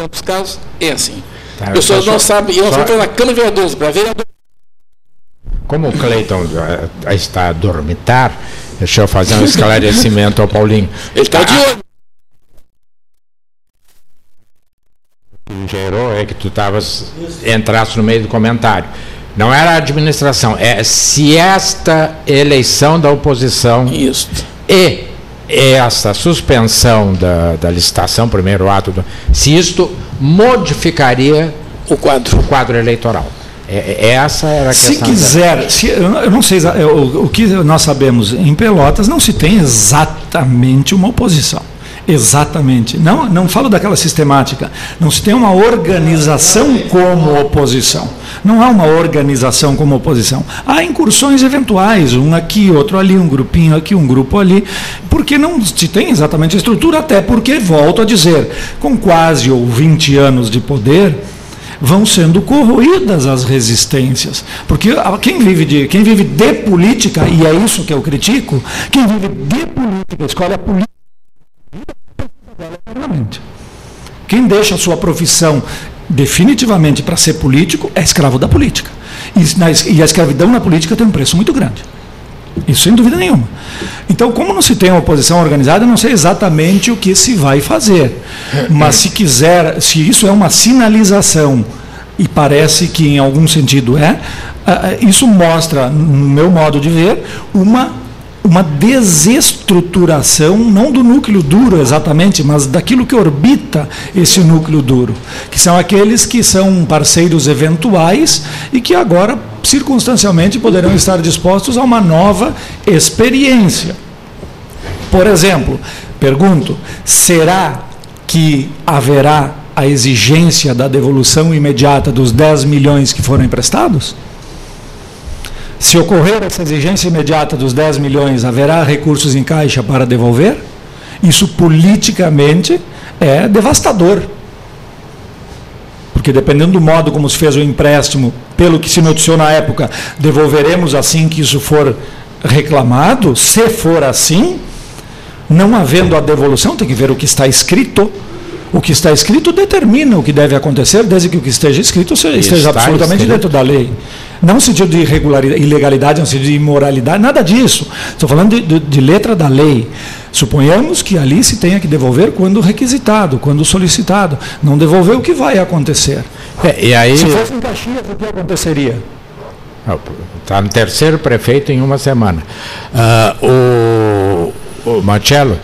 certos casos é assim. Tá, Pessoas não sabem, e nós vamos na Câmara de Vereadores, para vereador como o Cleiton está a dormitar, deixa eu fazer um esclarecimento ao Paulinho. Ele está de olho. Gerou é que tu estavas entrasse no meio do comentário. Não era a administração, é se esta eleição da oposição Isso. e essa suspensão da, da licitação, primeiro ato, do, se isto modificaria o quadro, o quadro eleitoral. É, é, essa era a questão. Se quiser, se, eu não sei o, o que nós sabemos em Pelotas, não se tem exatamente uma oposição. Exatamente. Não, não falo daquela sistemática. Não se tem uma organização como oposição. Não há uma organização como oposição. Há incursões eventuais, um aqui, outro ali, um grupinho aqui, um grupo ali, porque não se tem exatamente a estrutura, até porque, volto a dizer, com quase ou 20 anos de poder, vão sendo corroídas as resistências. Porque quem vive de, quem vive de política, e é isso que eu critico, quem vive de política, escolhe a política. Quem deixa a sua profissão definitivamente para ser político é escravo da política. E a escravidão na política tem um preço muito grande. Isso sem dúvida nenhuma. Então, como não se tem uma oposição organizada, eu não sei exatamente o que se vai fazer. Mas se quiser, se isso é uma sinalização, e parece que em algum sentido é, isso mostra, no meu modo de ver, uma uma desestruturação, não do núcleo duro exatamente, mas daquilo que orbita esse núcleo duro, que são aqueles que são parceiros eventuais e que agora, circunstancialmente, poderão estar dispostos a uma nova experiência. Por exemplo, pergunto: será que haverá a exigência da devolução imediata dos 10 milhões que foram emprestados? Se ocorrer essa exigência imediata dos 10 milhões, haverá recursos em caixa para devolver? Isso politicamente é devastador. Porque dependendo do modo como se fez o empréstimo, pelo que se noticiou na época, devolveremos assim que isso for reclamado, se for assim, não havendo a devolução, tem que ver o que está escrito, O que está escrito determina o que deve acontecer, desde que o que esteja escrito esteja absolutamente escrito. dentro da lei. Não no sentido de irregularidade, ilegalidade, no sentido de imoralidade, nada disso. Estou falando de, de, de, letra da lei. Suponhamos que ali se tenha que devolver quando requisitado, quando solicitado. Não devolver o que vai acontecer. É, e aí... Se fosse em Caxias, o que aconteceria? Está no terceiro prefeito em uma semana. Uh, o, o Marcelo,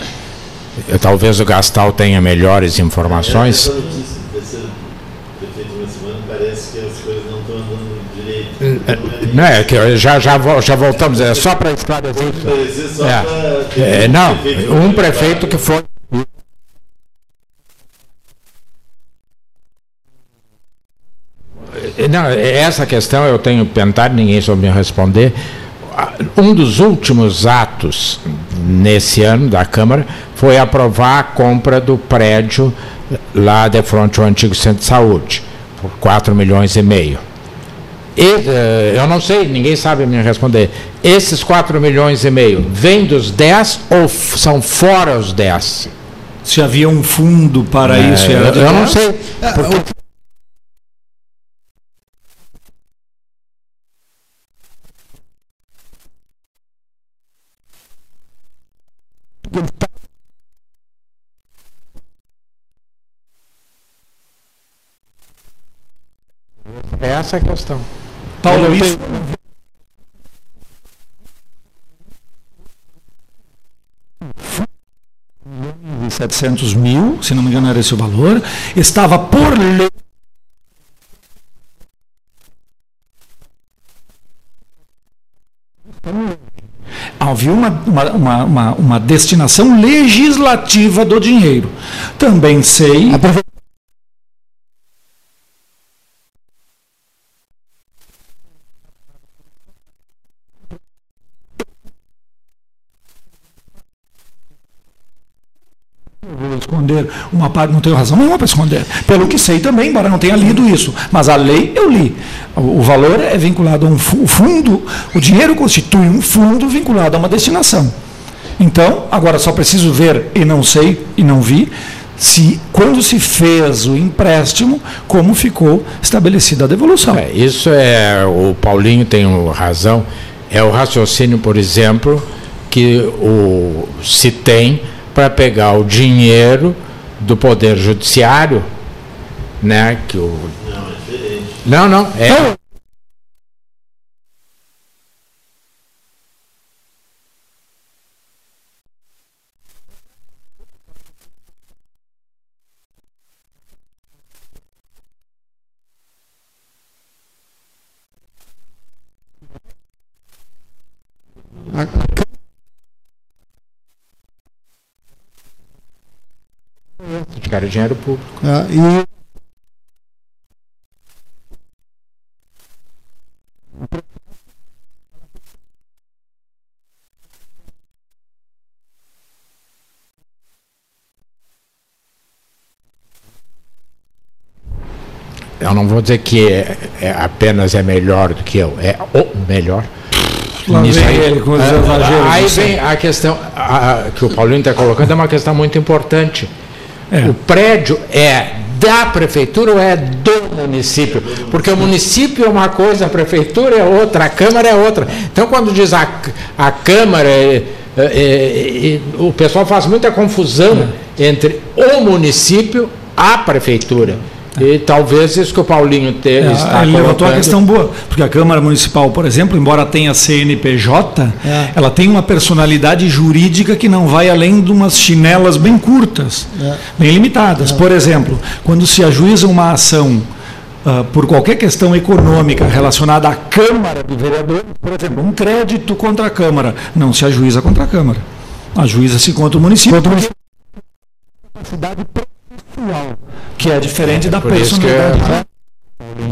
talvez o Gastal tenha melhores informações. Não é que já, já, já voltamos, é só para esclarecer. É. É, não, um prefeito que foi Não, essa questão eu tenho tentado, ninguém soube me responder. Um dos últimos atos nesse ano da Câmara foi aprovar a compra do prédio lá de frente ao antigo centro de saúde, por 4 milhões e meio. E, eh, eu não sei, ninguém sabe me responder. Esses 4 milhões e meio vêm dos 10 ou são fora os 10? Se havia um fundo para é, isso, eu, eu não sei. É, porque... É essa a questão. Paulo, isso. E 700 mil, se não me engano era esse o valor, estava por lei havia uma, uma, uma, uma, destinação legislativa do dinheiro. Também sei. vou uma parte, não tenho razão nenhuma para esconder. Pelo que sei também, embora não tenha lido isso. Mas a lei eu li. O valor é vinculado a um fundo, o dinheiro constitui um fundo vinculado a uma destinação. Então, agora só preciso ver, e não sei, e não vi, se quando se fez o empréstimo, como ficou estabelecida a devolução. É, isso é, o Paulinho tem razão, é o raciocínio, por exemplo, que o, se tem para pegar o dinheiro do Poder Judiciário, né? Que o... Não, é diferente. Não, não, é. Cara, dinheiro público. É, e eu não vou dizer que é, é, apenas é melhor do que eu, é o melhor. Lá vem aí, ele com os é, Aí vem a questão a, a, que o Paulinho está colocando, é uma questão muito importante. É. O prédio é da prefeitura ou é do município? Porque o município é uma coisa, a prefeitura é outra, a Câmara é outra. Então, quando diz a, a Câmara, é, é, é, o pessoal faz muita confusão é. entre o município, a prefeitura. E talvez isso que o Paulinho te, é, está Ele levantou uma questão boa, porque a Câmara Municipal, por exemplo, embora tenha CNPJ, é. ela tem uma personalidade jurídica que não vai além de umas chinelas bem curtas, é. bem limitadas. É. Por exemplo, quando se ajuiza uma ação uh, por qualquer questão econômica relacionada à Câmara de Vereadores, por exemplo, um crédito contra a Câmara, não se ajuiza contra a Câmara. Ajuiza-se contra o município. Contra o município que é diferente é, da personalidade.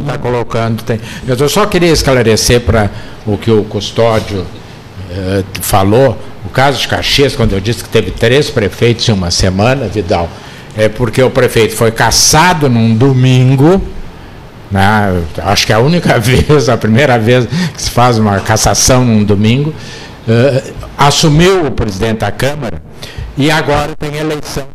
Está colocando. Tem. Eu só queria esclarecer para o que o custódio eh, falou. O caso de Caxias, quando eu disse que teve três prefeitos em uma semana, Vidal, é porque o prefeito foi caçado num domingo. Né, acho que é a única vez, a primeira vez que se faz uma cassação num domingo. Eh, assumiu o presidente da Câmara e agora tem eleição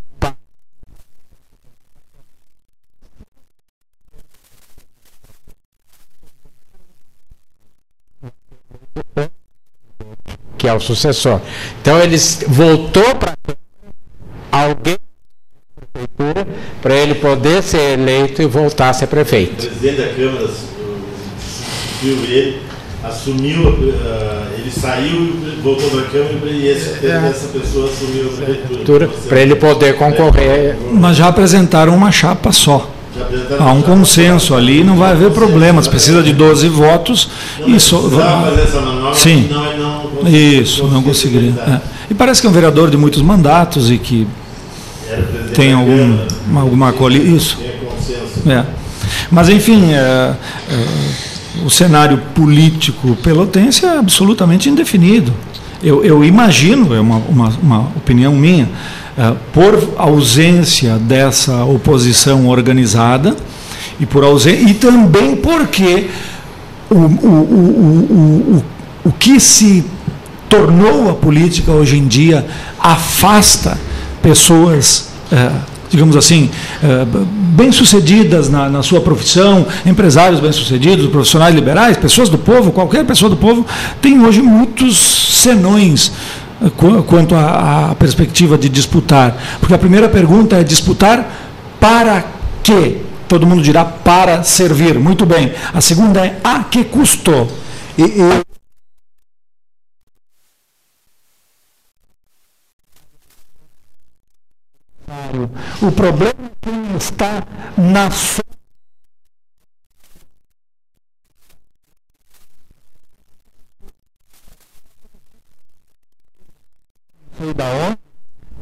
que é o sucessor. Então ele voltou para alguém prefeitura para ele poder ser eleito e voltar a ser prefeito. O presidente da Câmara ele, assumiu, uh, ele saiu, voltou para a Câmara e esse, é. essa pessoa assumiu a prefeitura. Para ele poder concorrer. Mas já apresentaram uma chapa só. Há um consenso ali, não vai haver problemas. Precisa de 12 votos e só. Sim. Isso, não conseguiria. É. E parece que é um vereador de muitos mandatos e que tem algum, alguma coisa. Isso. É. Mas, enfim, é, é, o cenário político pelotense é absolutamente indefinido. Eu, eu imagino, é uma, uma, uma opinião minha, é, por ausência dessa oposição organizada e por ausência, e também porque o, o, o, o, o que se tornou a política hoje em dia afasta pessoas, é, digamos assim, é, bem-sucedidas na, na, sua profissão, empresários bem-sucedidos, profissionais liberais, pessoas do povo, qualquer pessoa do povo, tem hoje muitos senões. é, quanto à perspectiva de disputar. Porque a primeira pergunta é disputar para quê? Todo mundo dirá para servir. Muito bem. A segunda é a que custo? E, e O problema é está na sua da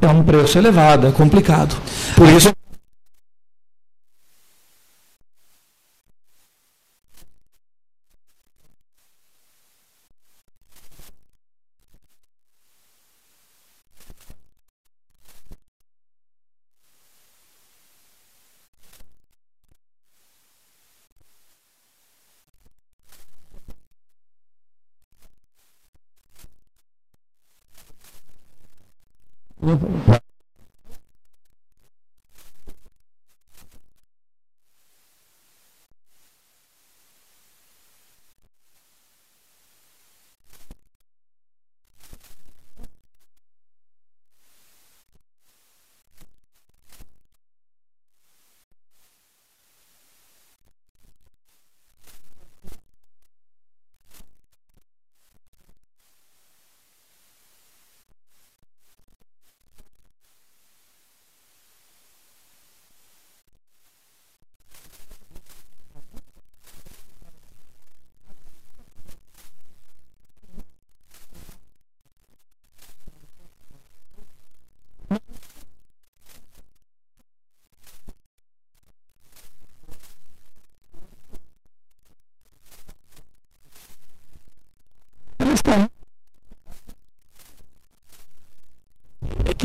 é um preço elevado, é complicado. Por isso with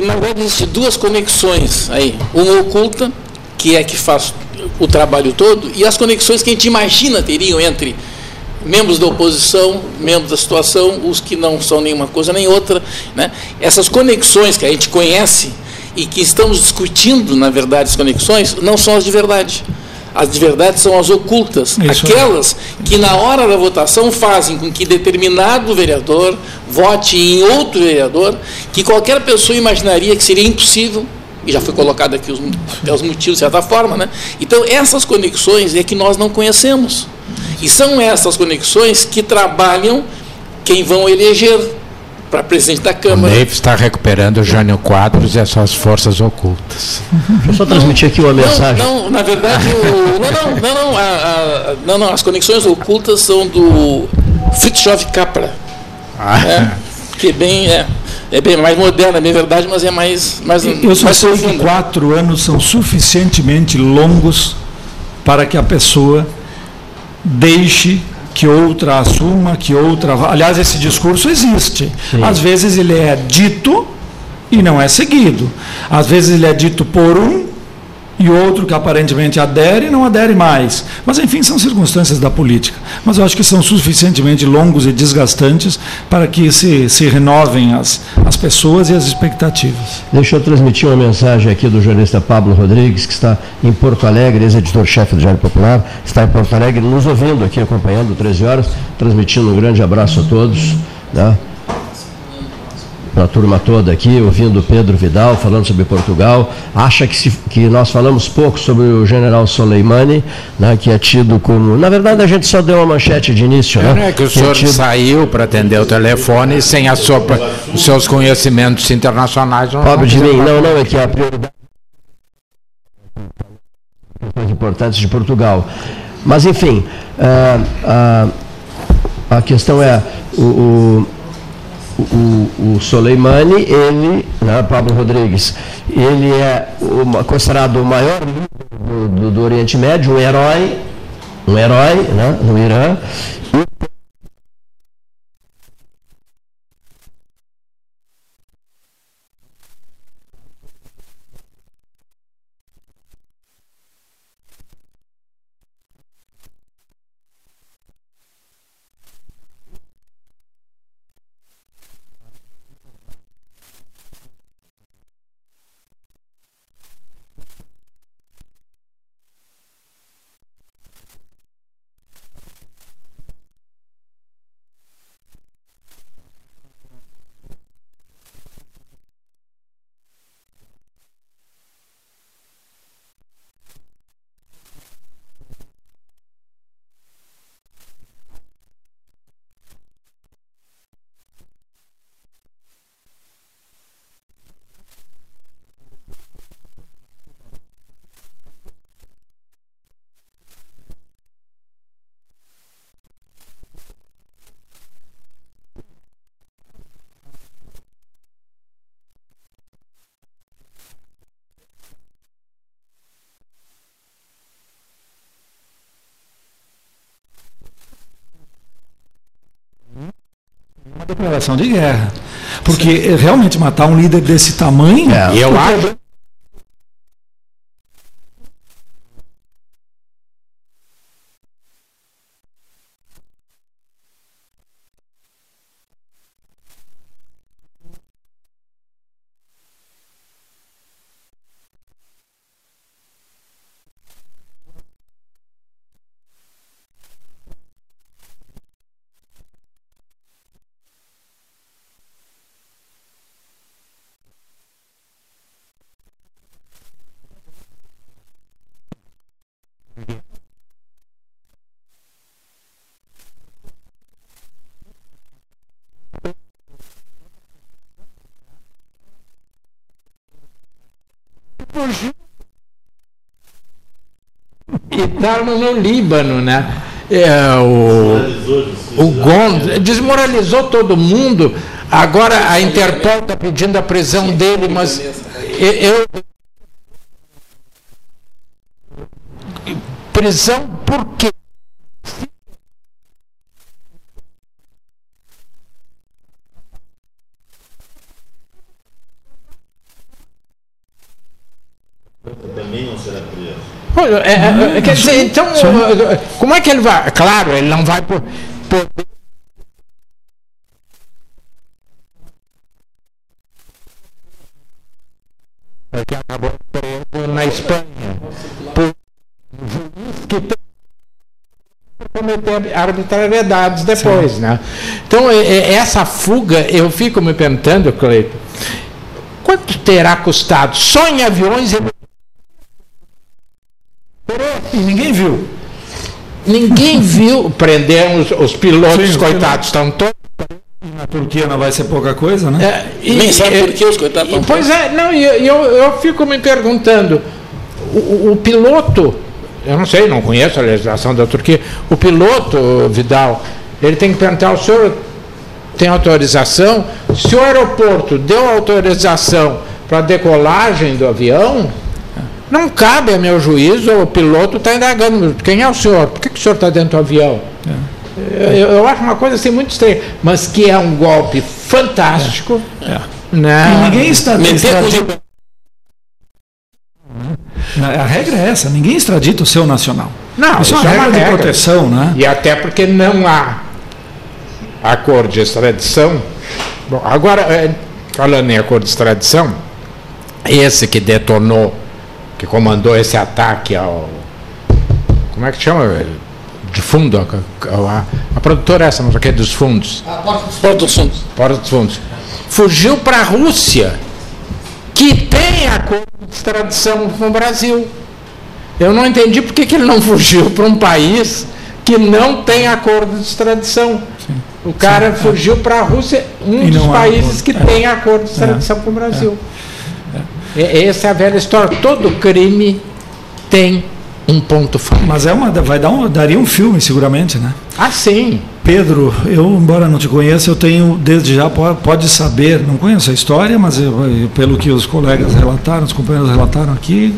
na verdade existem duas conexões aí. Uma oculta, que é que faz o trabalho todo, e as conexões que a gente imagina teriam entre membros da oposição, membros da situação, os que não são nenhuma coisa nem outra. Né? Essas conexões que a gente conhece e que estamos discutindo, na verdade, as conexões, não são as de verdade. As de verdade são as ocultas, Isso aquelas que na hora da votação fazem com que determinado vereador vote em outro vereador, que qualquer pessoa imaginaria que seria impossível, e já foi colocado aqui os, até os motivos de certa forma, né? Então essas conexões é que nós não conhecemos. E são essas conexões que trabalham quem vão eleger para presidente da Câmara. O Neiva está recuperando o Jânio Quadros e as suas forças ocultas. Deixa eu só transmitir aqui uma mensagem. Não, na verdade, o, não, não, não, não, a, a, não, não, as conexões ocultas são do Fritjof Capra. Ah. É, que é bem, é, é bem mais moderna, é bem verdade, mas é mais. mais Eu só mais sei profunda. que quatro anos são suficientemente longos para que a pessoa deixe que outra assuma, que outra. Aliás, esse discurso existe. Sim. Às vezes ele é dito e não é seguido. Às vezes ele é dito por um e outro que aparentemente adere não adere mais. Mas, enfim, são circunstâncias da política. Mas eu acho que são suficientemente longos e desgastantes para que se, se renovem as, as pessoas e as expectativas. Deixa eu transmitir uma mensagem aqui do jornalista Pablo Rodrigues, que está em Porto Alegre, ex-editor-chefe do Diário Popular, está em Porto Alegre, nos ouvindo aqui, acompanhando 13 horas, transmitindo um grande abraço a todos. Né? Para a turma toda aqui, ouvindo o Pedro Vidal falando sobre Portugal, acha que, se, que nós falamos pouco sobre o general Soleimani, né, que é tido como. Na verdade, a gente só deu uma manchete de início. Né? É que o que é senhor é tido... saiu para atender o telefone sem a sua, os seus conhecimentos internacionais. Pobre de mim, não, não, é que a prioridade. importantes de Portugal. Mas, enfim, uh, uh, a questão é. o, o o, o Soleimani, ele, né, Pablo Rodrigues, ele é uma, considerado o maior líder do, do, do, Oriente Médio, um herói, um herói né, no Irã, declaração de guerra. Porque Sim. realmente matar um líder desse tamanho. É, eu acho. Estavam no Líbano, né? É, o, o Gon desmoralizou todo mundo. Agora a Interpol está pedindo a prisão dele, mas eu. Prisão por quê? É, é, é, quer dizer, então, como é que ele vai? Claro, ele não vai por, por que acabou preso na Espanha por juiz que cometer arbitrariedades depois, Sim. né? Então essa fuga, eu fico me perguntando, Cleito, quanto terá custado só em aviões e e ninguém viu. Ninguém viu. Prenderam os, os pilotos, Sim, coitados, estão todos. Na Turquia não vai ser pouca coisa, né? É, e, Nem sabe por que os coitados estão Pois é, não, eu, eu, eu fico me perguntando, o, o, piloto, eu não sei, não conheço a legislação da Turquia, o piloto, Vidal, ele tem que perguntar, o senhor tem autorização? Se o aeroporto deu autorização para a decolagem do avião, não cabe, a meu juízo, o piloto está indagando. Quem é o senhor? Por que, que o senhor está dentro do avião? É. Eu, eu, acho uma coisa assim muito estranha, mas que é um golpe fantástico. É. Né? E ninguém está, A regra é essa, ninguém extradita o seu nacional. Não, isso, é isso é uma regra, regra de proteção, né? E até porque não há acordo de extradição. Bom, agora, é, falando em acordo de extradição, esse que detonou, que comandou esse ataque ao. Como é que chama? De fundo, a, a, a produtora é essa, mas aqui é dos fundos. A porta dos fundos. Porta dos fundos. Fugiu para a Rússia, que tem acordo de extradição com o Brasil. Eu não entendi por que, que ele não fugiu para um país que não tem acordo de extradição. Sim. O cara Sim. fugiu para a Rússia, um dos países que é. tem acordo de extradição é. com o Brasil. É. é. Essa é a velha história. Todo crime tem um ponto fraco. Mas é uma, vai dar um, daria um filme, seguramente, né? Ah, sim. Pedro, eu, embora não te conheça, eu tenho, desde já, pode saber, não conheço a história, mas eu, pelo que os colegas relataram, os companheiros relataram aqui,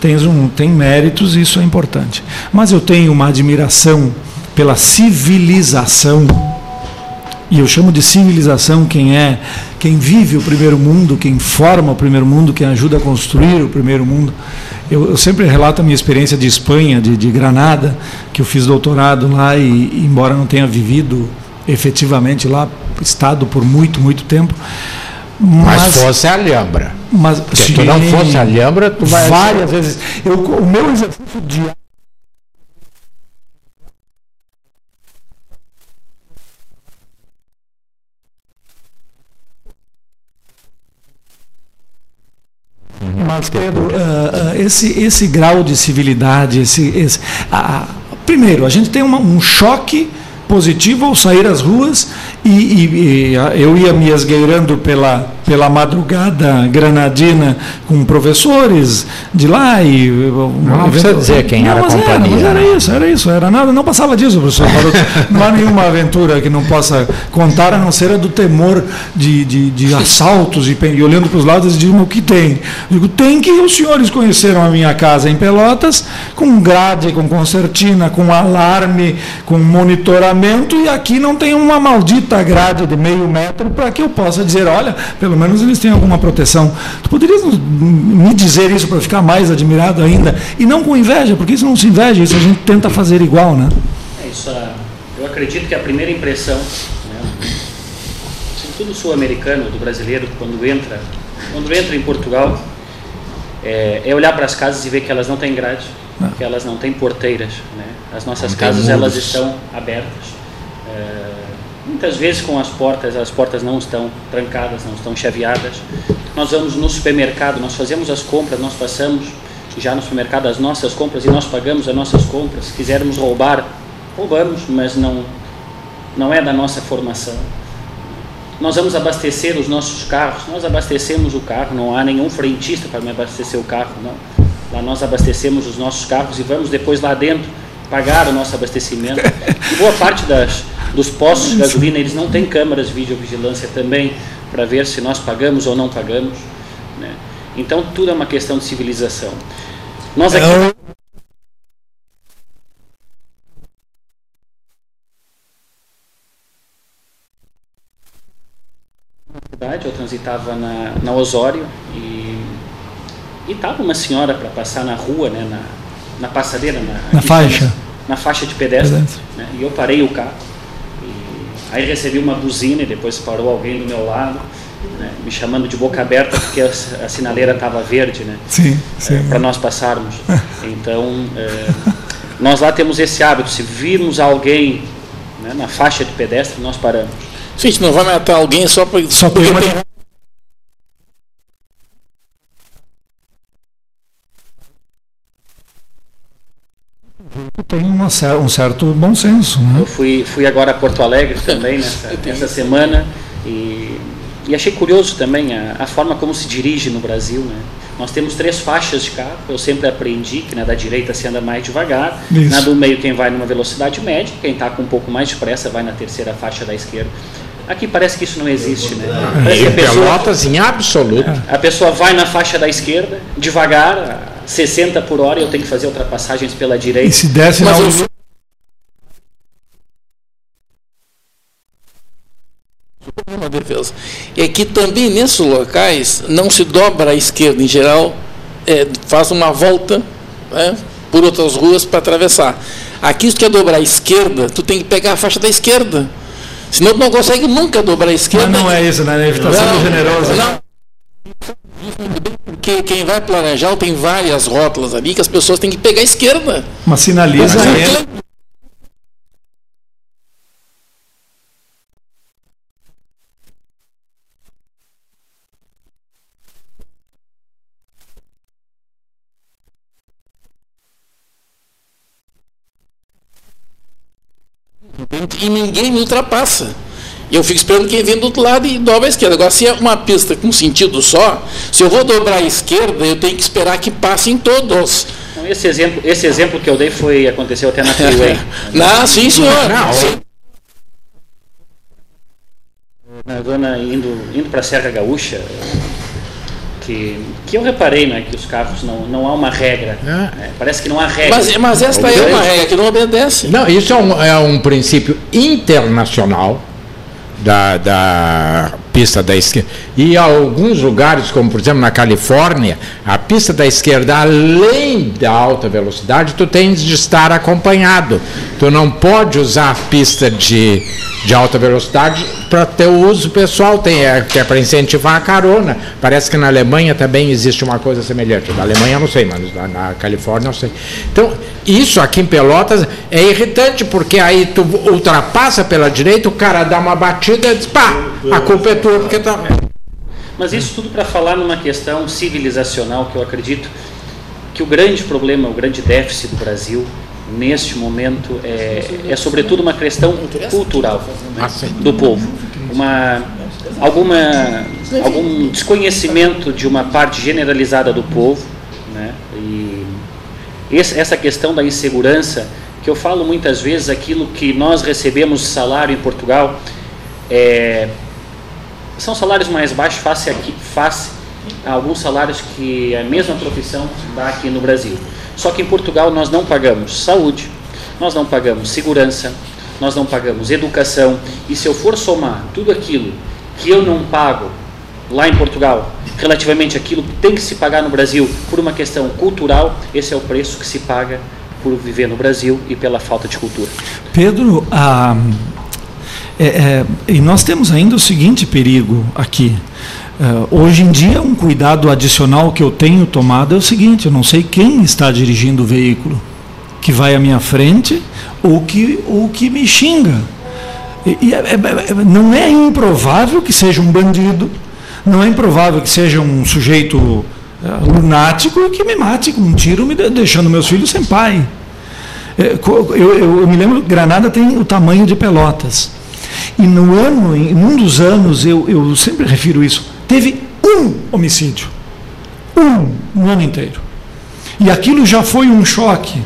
tens um, tem méritos e isso é importante. Mas eu tenho uma admiração pela civilização, e eu chamo de civilização quem é, quem vive o primeiro mundo, quem forma o primeiro mundo, quem ajuda a construir o primeiro mundo. Eu, eu sempre relato a minha experiência de Espanha, de, de Granada, que eu fiz doutorado lá e, embora não tenha vivido efetivamente lá, estado por muito, muito tempo. Mas, mas fosse a Alhambra. Mas, se tu não fosse a Alhambra, tu vai. Várias vezes. Eu, o meu exercício diário Mas, Pedro, uh, uh, esse, esse grau de civilidade, esse, esse, uh, primeiro, a gente tem uma, um choque positivo ao sair às ruas e, e, e eu ia me esgueirando pela, pela madrugada granadina com professores de lá e não precisa dizer quem não, era a companhia. Era, era né? isso, era isso, era nada, não passava disso, professor. não há nenhuma aventura que não possa contar a não ser a do temor de, de, de assaltos e, e olhando para os lados dizem o que tem. Eu digo, tem que os senhores conheceram a minha casa em Pelotas com grade, com concertina, com alarme, com monitoramento e aqui não tem uma maldita esta grade de meio metro para que eu possa dizer, olha, pelo menos eles têm alguma proteção. Tu poderias me dizer isso para ficar mais admirado ainda? E não com inveja, porque isso não se inveja, isso a gente tenta fazer igual, né? É isso, eu acredito que a primeira impressão, né, sobretudo sul-americano, do brasileiro, quando entra, quando entra em Portugal, é, é olhar para as casas e ver que elas não têm grade, não. que elas não têm porteiras. Né? As nossas não casas elas estão abertas. É, Muitas vezes com as portas, as portas não estão trancadas, não estão chaveadas. Nós vamos no supermercado, nós fazemos as compras, nós passamos já no supermercado as nossas compras e nós pagamos as nossas compras. Se quisermos roubar, roubamos, mas não, não é da nossa formação. Nós vamos abastecer os nossos carros, nós abastecemos o carro, não há nenhum frentista para me abastecer o carro, não. Lá nós abastecemos os nossos carros e vamos depois lá dentro pagar o nosso abastecimento. Boa parte das, dos postos de gasolina, eles não têm câmaras de videovigilância também para ver se nós pagamos ou não pagamos. Né? Então, tudo é uma questão de civilização. Nós aqui... Eu transitava na, na Osório e estava uma senhora para passar na rua, né, na, na passadeira, na, na faixa, na faixa de pedestre, né, e eu parei o carro Aí recebi uma buzina e depois parou alguém do meu lado, né, me chamando de boca aberta porque a, a sinaleira estava verde, né? Sim, sim. É, para nós passarmos. Então, é, nós lá temos esse hábito, se virmos alguém né, na faixa de pedestre, nós paramos. Sim, a gente não vai matar alguém só, pra, só porque tem... tem uma, um certo bom senso. Né? Eu fui, fui agora a Porto Alegre também nessa, nessa semana e, e achei curioso também a, a, forma como se dirige no Brasil. Né? Nós temos três faixas de carro, eu sempre aprendi que na da direita se anda mais devagar, Isso. na do meio quem vai numa velocidade média, quem está com um pouco mais de pressa vai na terceira faixa da esquerda. Aqui parece que isso não existe, né? Parece que a pessoa, Pelotas em absoluto. A pessoa vai na faixa da esquerda, devagar, 60 por hora, e eu tenho que fazer ultrapassagens pela direita. E se desce Mas na eu... uma defesa. E aqui também nesses locais não se dobra à esquerda em geral, é, faz uma volta né, por outras ruas para atravessar. Aqui, se tu quer dobrar à esquerda, tu tem que pegar a faixa da esquerda. Senão tu não consegue nunca dobrar a esquerda. Mas não é isso, né? Ele está sendo generoso. Não. Porque quem vai planejar tem várias rótulas ali que as pessoas têm que pegar a esquerda. Mas sinaliza. Mas, e ninguém me ultrapassa. E eu fico esperando quem vem do outro lado e dobra a esquerda. Agora, se é uma pista com sentido só, se eu vou dobrar a esquerda, eu tenho que esperar que passem todos. Esse exemplo, esse exemplo que eu dei foi aconteceu até na Freeway. Não, sim, senhor. Não, sim. Na zona indo, indo para a Serra Gaúcha, que, que eu reparei né, que os carros não, não há uma regra. É. Né? Parece que não há regra. Mas, mas esta é uma regra que não obedece. Não, isso é um, é um princípio internacional da, da pista da esquerda. E alguns lugares, como por exemplo na Califórnia, a pista da esquerda, além da alta velocidade, tu tens de estar acompanhado. Tu não pode usar a pista de, de alta velocidade para ter o uso pessoal, tem, é, que é para incentivar a carona. Parece que na Alemanha também existe uma coisa semelhante. Na Alemanha eu não sei, mas na, na Califórnia eu sei. Então, isso aqui em Pelotas é irritante, porque aí tu ultrapassa pela direita, o cara dá uma batida e diz, pá, a culpa é tua, porque tá. Mas isso tudo para falar numa questão civilizacional que eu acredito que o grande problema, o grande déficit do Brasil neste momento é, é sobretudo uma questão cultural né, do povo, uma alguma algum desconhecimento de uma parte generalizada do povo, né, e esse, essa questão da insegurança que eu falo muitas vezes aquilo que nós recebemos salário em Portugal é, são salários mais baixos face aqui face a alguns salários que a mesma profissão dá aqui no Brasil. Só que em Portugal nós não pagamos saúde, nós não pagamos segurança, nós não pagamos educação. E se eu for somar tudo aquilo que eu não pago lá em Portugal, relativamente àquilo que tem que se pagar no Brasil por uma questão cultural, esse é o preço que se paga por viver no Brasil e pela falta de cultura. Pedro, ah, é, é, e nós temos ainda o seguinte perigo aqui. Uh, hoje em dia, um cuidado adicional que eu tenho tomado é o seguinte: eu não sei quem está dirigindo o veículo que vai à minha frente ou que, ou que me xinga. E, e é, é, é não é improvável que seja um bandido, não é improvável que seja um sujeito lunático e que me mate com um tiro, me deixando meus filhos sem pai. É, eu, eu, eu me lembro, Granada tem o tamanho de Pelotas. E no ano, em um dos anos, eu, eu sempre refiro isso, teve um homicídio. Um no ano inteiro. E aquilo já foi um choque.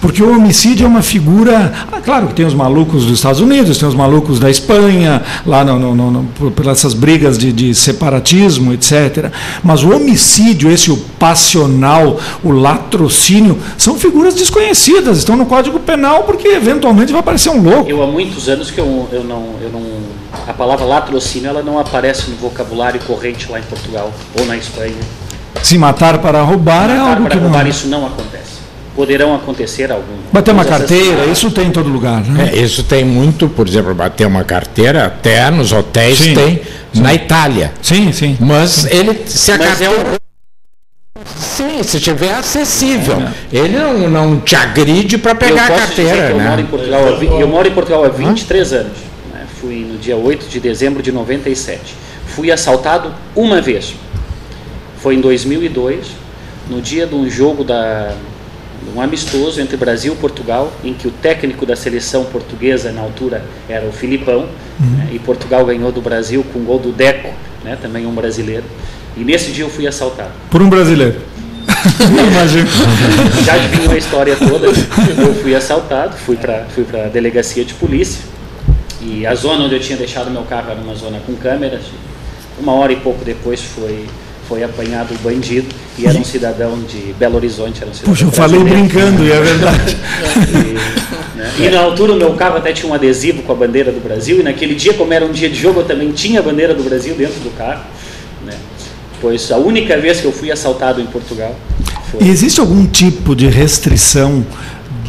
Porque o homicídio é uma figura. Ah, claro que tem os malucos dos Estados Unidos, tem os malucos da Espanha, lá no, no, no, por, essas brigas de, de, separatismo, etc. Mas o homicídio, esse o passional, o latrocínio, são figuras desconhecidas, estão no Código Penal porque eventualmente vai aparecer um louco. Eu há muitos anos que eu, eu, não, eu não. A palavra latrocínio ela não aparece no vocabulário corrente lá em Portugal ou na Espanha. Se matar para roubar matar é algo para que roubar, não. Isso não acontece poderão acontecer algum. Bater uma carteira, isso tem em todo lugar. Né? É, isso tem muito, por exemplo, bater uma carteira, até nos hotéis sim, tem, sim. na Itália. Sim, sim. Mas sim. ele se a carteira... é um... Sim, se tiver acessível. É, ele não, não te agride para pegar a carteira. Né? Eu, moro em Portugal, eu moro em Portugal há 23 anos. Né? Fui no dia 8 de dezembro de 97. Fui assaltado uma vez. Foi em 2002, no dia de um jogo da, um amistoso entre Brasil e Portugal, em que o técnico da seleção portuguesa na altura era o Filipão, uhum. né, e Portugal ganhou do Brasil com o gol do Deco, né, também um brasileiro. E nesse dia eu fui assaltado. Por um brasileiro? Imagino. Já adivinhou a história toda. Eu fui assaltado, fui para fui a delegacia de polícia. E a zona onde eu tinha deixado meu carro era uma zona com câmeras. Uma hora e pouco depois foi foi apanhado o bandido e era um cidadão de Belo Horizonte. Era um Puxa, eu falei brincando, e é verdade. e, né, e, na altura o meu carro até tinha um adesivo com a bandeira do Brasil, e naquele dia, como era um dia de jogo, eu também tinha a bandeira do Brasil dentro do carro. Né? Pois a única vez que eu fui assaltado em Portugal. Foi... Existe algum tipo de restrição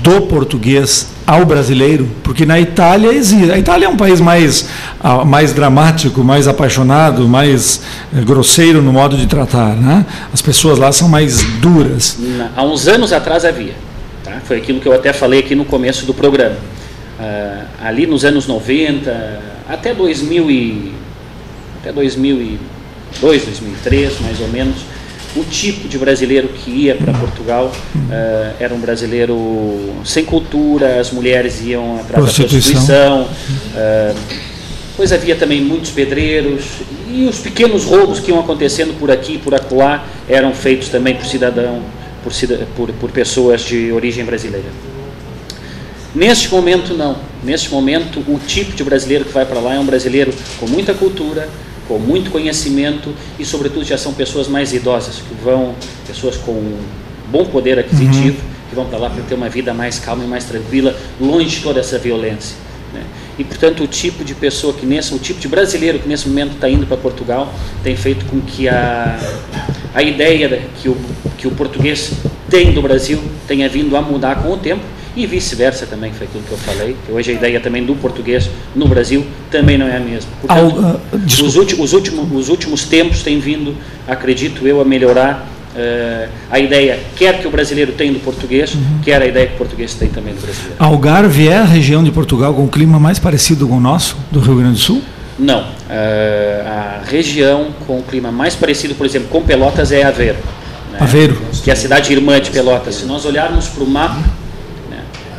do português ao brasileiro, porque na Itália existe. A Itália é um país mais, ah, mais dramático, mais apaixonado, mais eh, grosseiro no modo de tratar. Né? As pessoas lá são mais duras. Há uns anos atrás havia. Tá? Foi aquilo que eu até falei aqui no começo do programa. Uh, ali nos anos 90, até 2000 e, até 2002, 2003, mais ou menos, o tipo de brasileiro que ia para Portugal uh, era um brasileiro sem cultura, as mulheres iam atrás da prostituição, uh, pois havia também muitos pedreiros e os pequenos roubos que iam acontecendo por aqui e por acolá eram feitos também por cidadão, por, por, por pessoas de origem brasileira. Neste momento não. Neste momento o tipo de brasileiro que vai para lá é um brasileiro com muita cultura, com muito conhecimento e, sobretudo, já são pessoas mais idosas, que vão, pessoas com bom poder aquisitivo, uhum. que vão para lá para ter uma vida mais calma e mais tranquila, longe de toda essa violência. Né? E, portanto, o tipo de pessoa que nesse, o tipo de brasileiro que nesse momento está indo para Portugal tem feito com que a, a ideia que o, que o português tem do Brasil tenha vindo a mudar com o tempo e vice-versa também, foi aquilo que eu falei, que hoje a ideia também do português no Brasil também não é a mesma. Portanto, uh, os, últimos, os, últimos, os últimos tempos têm vindo, acredito eu, a melhorar uh, a ideia, quer que o brasileiro tem do português, uhum. quer a ideia que o português tem também do brasileiro. Algarve é a região de Portugal com o clima mais parecido com o nosso, do Rio Grande do Sul? Não. Uh, a região com o clima mais parecido, por exemplo, com Pelotas é Aveiro. Né? Aveiro. Que é a cidade irmã de Pelotas. Se nós olharmos para o mapa,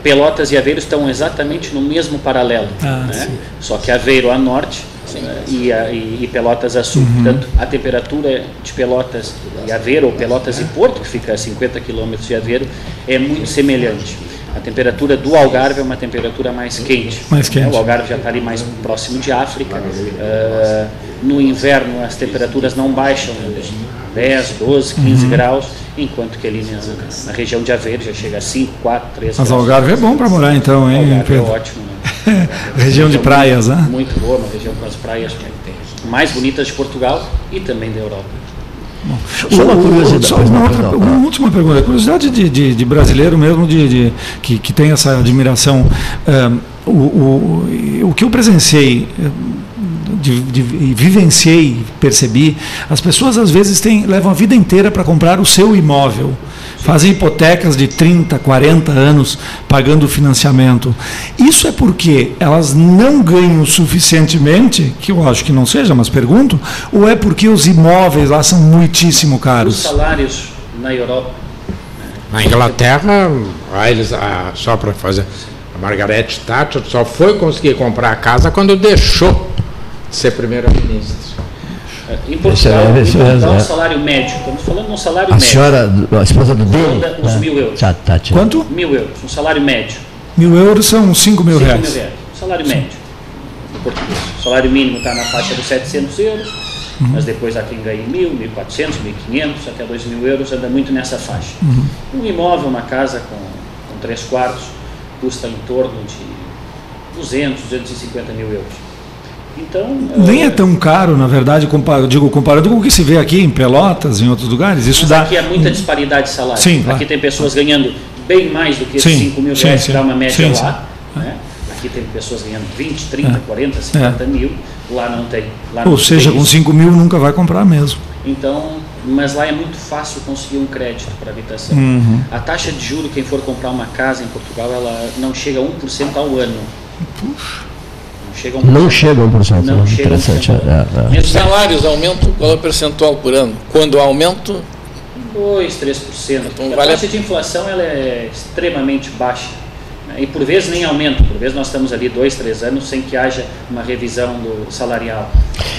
Pelotas e Aveiro estão exatamente no mesmo paralelo. Ah, né? Só que Aveiro a norte né? e, a, e, e, Pelotas a sul. Uhum. Portanto, a temperatura de Pelotas e Aveiro, ou Pelotas e Porto, que fica a 50 quilômetros de Aveiro, é muito semelhante. A temperatura do Algarve é uma temperatura mais quente. Mais quente. Né? O Algarve já está ali mais próximo de África. Uh, no inverno as temperaturas não baixam 10, 12, 15 uhum. graus, enquanto que ali na, na, região de Aveiro já chega a 5, 4, 3 Mas graus. Algarve é bom para morar então, hein, Algarve é Pedro? é ótimo. Né? região de praias, né? Muito boa, uma região com as praias mais bonitas de Portugal e também da Europa. Bom, só uma curiosidade. Só uma, outra, uma última pergunta. Curiosidade de, de, de brasileiro mesmo, de, de, que, que tem essa admiração. Um, o, o, o que eu presenciei de, de, vivenciei, percebi, as pessoas às vezes têm, levam a vida inteira para comprar o seu imóvel. Fazem hipotecas de 30, 40 anos pagando o financiamento. Isso é porque elas não ganham suficientemente, que eu acho que não seja, mas pergunto, ou é porque os imóveis lá são muitíssimo caros? Os salários na Europa. Na Inglaterra, eles, só para fazer, a Margaret Thatcher só foi conseguir comprar a casa quando deixou ser primeira-ministra. É, em Portugal, é, em Portugal é. salário médio, estamos falando de um salário a médio. A senhora, a esposa do dele? Uns mil euros. Já, tá, Quanto? Mil euros, um salário médio. Mil euros são cinco mil cinco reais. Mil reais, um salário Sim. médio em português. O salário mínimo está na faixa dos 700 euros, uhum. mas depois há quem ganhe mil, mil quatrocentos, mil quinhentos, até dois mil euros, anda muito nessa faixa. Uhum. Um imóvel, uma casa com, com três quartos, custa em torno de 200, 250 mil euros. Então, Nem é, é tão caro, na verdade, compar, digo, comparado com o que se vê aqui em Pelotas, em outros lugares. Isso dá... aqui há muita disparidade de salário. Sim, aqui tem pessoas ganhando bem mais do que esses 5 mil reais que dá uma média sim, lá. Né? Aqui tem pessoas ganhando 20, 30, é. 40, 50 é. mil. Lá não tem. Lá Ou seja, com 5 mil nunca vai comprar mesmo. Então, mas lá é muito fácil conseguir um crédito para habitação. Uhum. A taxa de juro, quem for comprar uma casa em Portugal, ela não chega a 1% ao ano. Puxa. Chegam não chegam a 1%. Não né? Interessante. É, é. Os salários aumentam, qual é o percentual por ano? Quando aumento? 2, 3%. Então, a vale taxa de inflação ela é extremamente baixa. Né? E por vezes nem aumenta, por vezes nós estamos ali dois, três anos sem que haja uma revisão do salarial.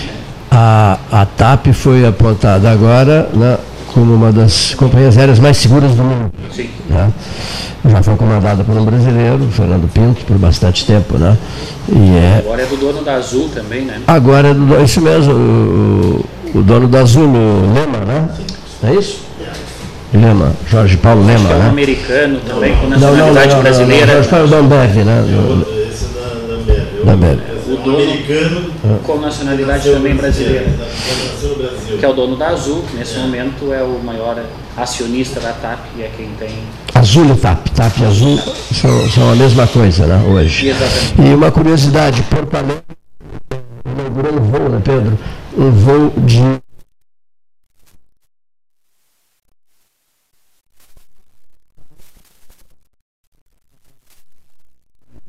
Né? A, a TAP foi apontada agora né, como uma das companhias aéreas mais seguras do mundo. Sim. Né? Já foi comandada por um brasileiro, Fernando Pinto, por bastante tempo, né? E é... Agora é do dono da Azul também, né? Agora é do isso mesmo, o, o dono da Azul, o Lema, né? É isso? Lema, Jorge Paulo Lema, é um né? americano também, com nacionalidade não, não, não, brasileira. Jorge Paulo da Ambev, né? Esse é da Ambev. O dono americano com nacionalidade também brasileira, que é o dono da Azul, que nesse é. momento é o maior acionista da TAP e é quem tem. Azul e TAP, TAP e Azul são, são a mesma coisa, né, hoje. Exatamente. E uma curiosidade, Porto Alegre inaugurou um voo, né, Pedro? Um voo de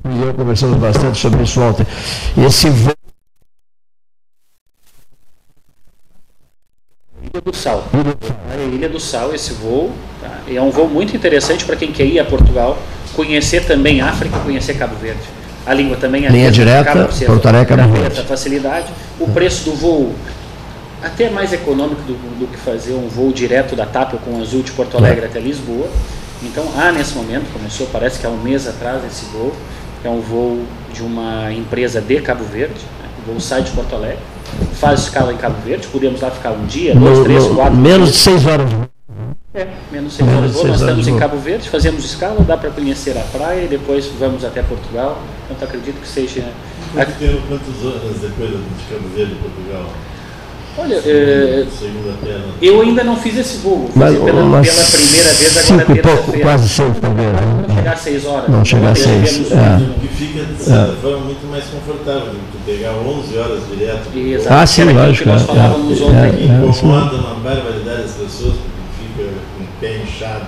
e eu conversamos bastante sobre isso ontem. Esse voo. Ilha do Sal. Ilha do Sal, esse voo. Tá? É um voo muito interessante para quem quer ir a Portugal, conhecer também África, conhecer Cabo Verde. A língua também é Linha direta, Porto Alegre, Cabo Verde. facilidade. O preço do voo até mais econômico do, do, que fazer um voo direto da TAP com Azul de Porto Alegre é. até Lisboa. Então há nesse momento, começou, parece que há um mês atrás esse voo, é um voo de uma empresa de Cabo Verde, né? o voo sai de Porto Alegre, faz escala em Cabo Verde, podemos lá ficar um dia, dois, no, três, quatro. Menos de seis horas. É, menos seis horas. Seis Nós estamos em Cabo Verde, fazemos escala, dá para conhecer a praia e depois vamos até Portugal. Então acredito que seja. Quanto tempo, quantos anos depois de Cabo Verde e Portugal? Olha, é, eu ainda não fiz esse voo. Mas, pela, pela primeira vez agora cinco pouco, quase seis talvez. Né? Não chegar a seis horas. Não chegar a seis. É. Que fica de certa é. forma muito mais confortável do que pegar 11 horas direto. Exato. Ah, sim, lógico. Que nós falávamos é, ontem. É, é, incomoda uma barbaridade as pessoas pé inchado, perna inchada.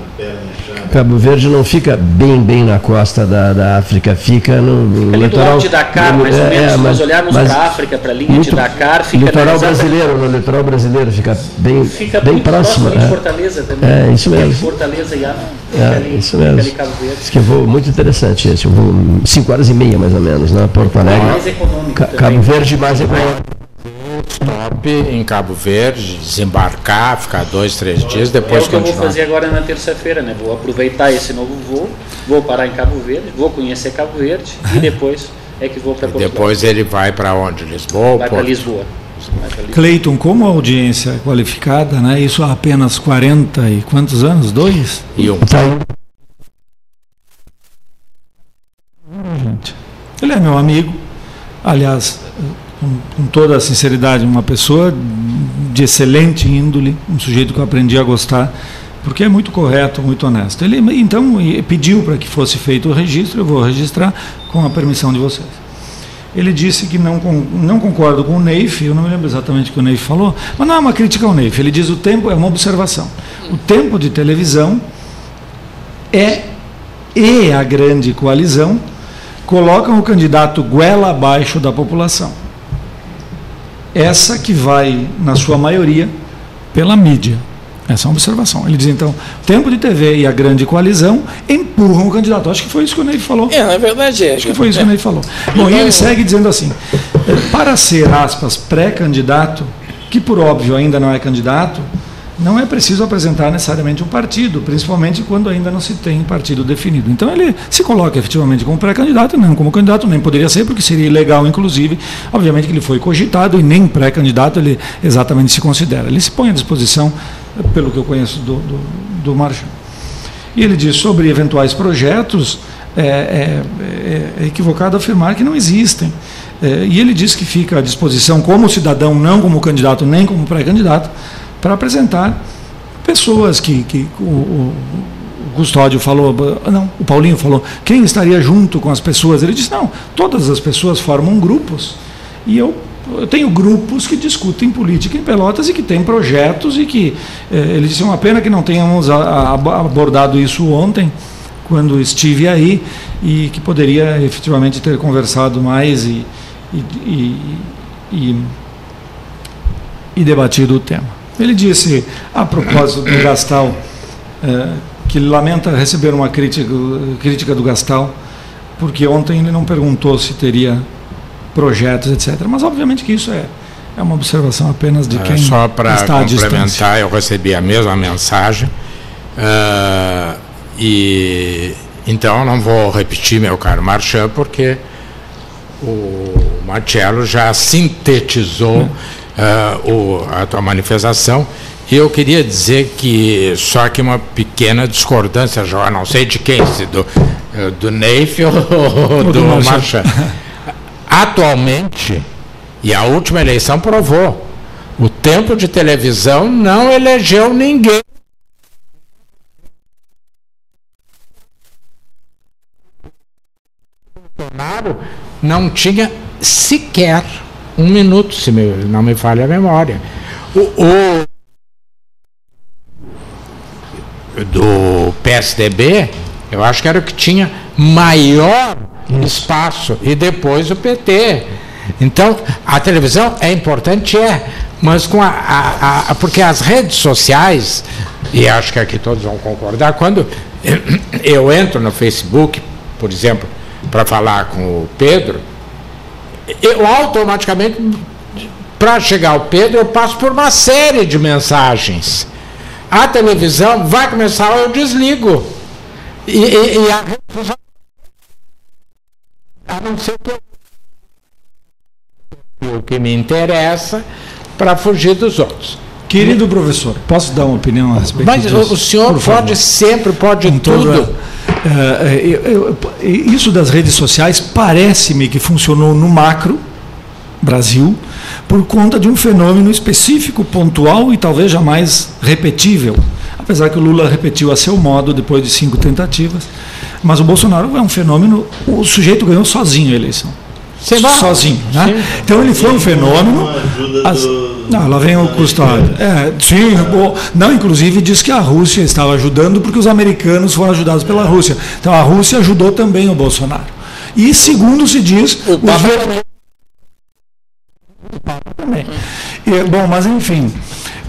Cabo Verde não fica bem, bem na costa da, da África, fica no, no fica litoral. de Dakar, mais ou é, menos. É, se nós olharmos para a África, para a linha de Dakar, fica litoral brasileiro, no litoral brasileiro fica bem, fica bem próximo. próximo é. Fortaleza também. É isso mesmo. Fortaleza e África. É, ali, isso mesmo. Ali, Cabo Verde. Diz que voo muito interessante esse, voo 5 horas e meia mais ou menos, né? Porto Alegre. Mais econômico. Cabo Verde mais econômico stop em Cabo Verde, desembarcar, ficar dois, três dias, depois é o que continuar. eu vou fazer agora na terça-feira, né? Vou aproveitar esse novo voo, vou parar em Cabo Verde, vou conhecer Cabo Verde e depois é que vou para Portugal. Depois ele vai para onde? Lisboa? Vai para Lisboa. Cleiton, como audiência é qualificada, né? Isso há apenas 40 e quantos anos? Dois? E um. Tá Gente, ele é meu amigo. Aliás, com, com toda a sinceridade, uma pessoa de excelente índole, um sujeito que eu aprendi a gostar, porque é muito correto, muito honesto. Ele então pediu para que fosse feito o registro, eu vou registrar com a permissão de vocês. Ele disse que não, não concordo com o Neif, eu não me lembro exatamente o que o Neif falou, mas não é uma crítica ao Neif. Ele diz o tempo é uma observação. O tempo de televisão é e a grande coalizão colocam o candidato goela abaixo da população essa que vai, na sua maioria, pela mídia. Essa é uma observação. Ele diz, então, tempo de TV e a grande coalizão empurram o candidato. Acho que foi isso que o Ney falou. É, na verdade é. Acho que foi isso é. que o Ney falou. Bom, e ele segue dizendo assim, para ser, aspas, pré-candidato, que por óbvio ainda não é candidato, não é preciso apresentar necessariamente um partido, principalmente quando ainda não se tem partido definido. Então ele se coloca efetivamente como pré-candidato, não como candidato, nem poderia ser, porque seria ilegal, inclusive. Obviamente que ele foi cogitado e nem pré-candidato ele exatamente se considera. Ele se põe à disposição, pelo que eu conheço do, do, do Marchand. E ele diz sobre eventuais projetos, é, é, é, é equivocado afirmar que não existem. É, e ele diz que fica à disposição como cidadão, não como candidato, nem como pré-candidato, para apresentar pessoas que, que o, o, Custódio falou, não, o Paulinho falou, quem estaria junto com as pessoas? Ele disse, não, todas as pessoas formam grupos. E eu, eu tenho grupos que discutem política em Pelotas e que têm projetos e que, eh, ele disse, é uma pena que não tenhamos a, a, abordado isso ontem, quando estive aí, e que poderia efetivamente ter conversado mais e, e, e, e, e debatido o tema. Ele disse, a propósito do Gastal, é, que lamenta receber uma crítica, crítica do Gastal, porque ontem ele não perguntou se teria projetos, etc. Mas obviamente que isso é, é uma observação apenas de é, quem Só para complementar, eu recebi a mesma mensagem. Uh, e então não vou repetir meu caro Marchand, porque o Marcelo já sintetizou. É uh, o, a tua manifestação. E eu queria dizer que só que uma pequena discordância, já não sei de quem, se do, eh, do Neif ou do, do Marchand. atualmente, e a última eleição provou, o tempo de televisão não elegeu ninguém. Bolsonaro não tinha sequer um minuto, se não me falha a memória. O, o do PSDB, eu acho que era o que tinha maior espaço, e depois o PT. Então, a televisão é importante, é, mas com a, a, a, porque as redes sociais, e acho que aqui todos vão concordar, quando eu entro no Facebook, por exemplo, para falar com o Pedro, eu automaticamente, para chegar ao Pedro, eu passo por uma série de mensagens. A televisão vai começar, eu desligo. E, e, e a a não ser que eu, o que me interessa para fugir dos outros. Querido professor, posso dar uma opinião a respeito Mas disso? Mas o senhor pode sempre, pode Com tudo. Toda, é, eu, eu, isso das redes sociais parece-me que funcionou no macro, Brasil, por conta de um fenômeno específico, pontual e talvez jamais repetível. Apesar que o Lula repetiu a seu modo depois de cinco tentativas. Mas o Bolsonaro é um fenômeno, o sujeito ganhou sozinho a eleição. Sozinho. Né? Então ele foi um fenômeno. As, não, lá vem o custódio. É, sim, bom, não, inclusive diz que a Rússia estava ajudando porque os americanos foram ajudados pela Rússia. Então a Rússia ajudou também o Bolsonaro. E segundo se diz. O Papa também. O Papa também. E, bom, mas enfim.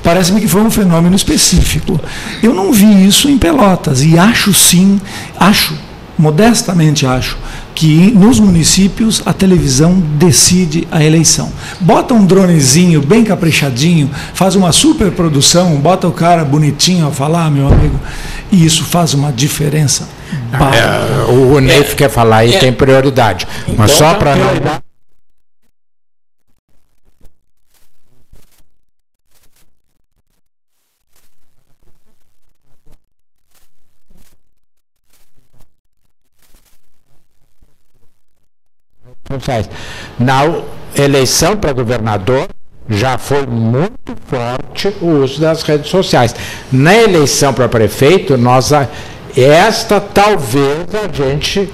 Parece-me que foi um fenômeno específico. Eu não vi isso em Pelotas e acho sim, acho, modestamente acho, que nos municípios a televisão decide a eleição. Bota um dronezinho bem caprichadinho, faz uma super produção, bota o cara bonitinho a falar, meu amigo, e isso faz uma diferença. É, o Neif é, quer falar e é, tem prioridade. Mas então, só para. Sociais. Na eleição para governador, já foi muito forte o uso das redes sociais. Na eleição para prefeito, nós esta talvez a gente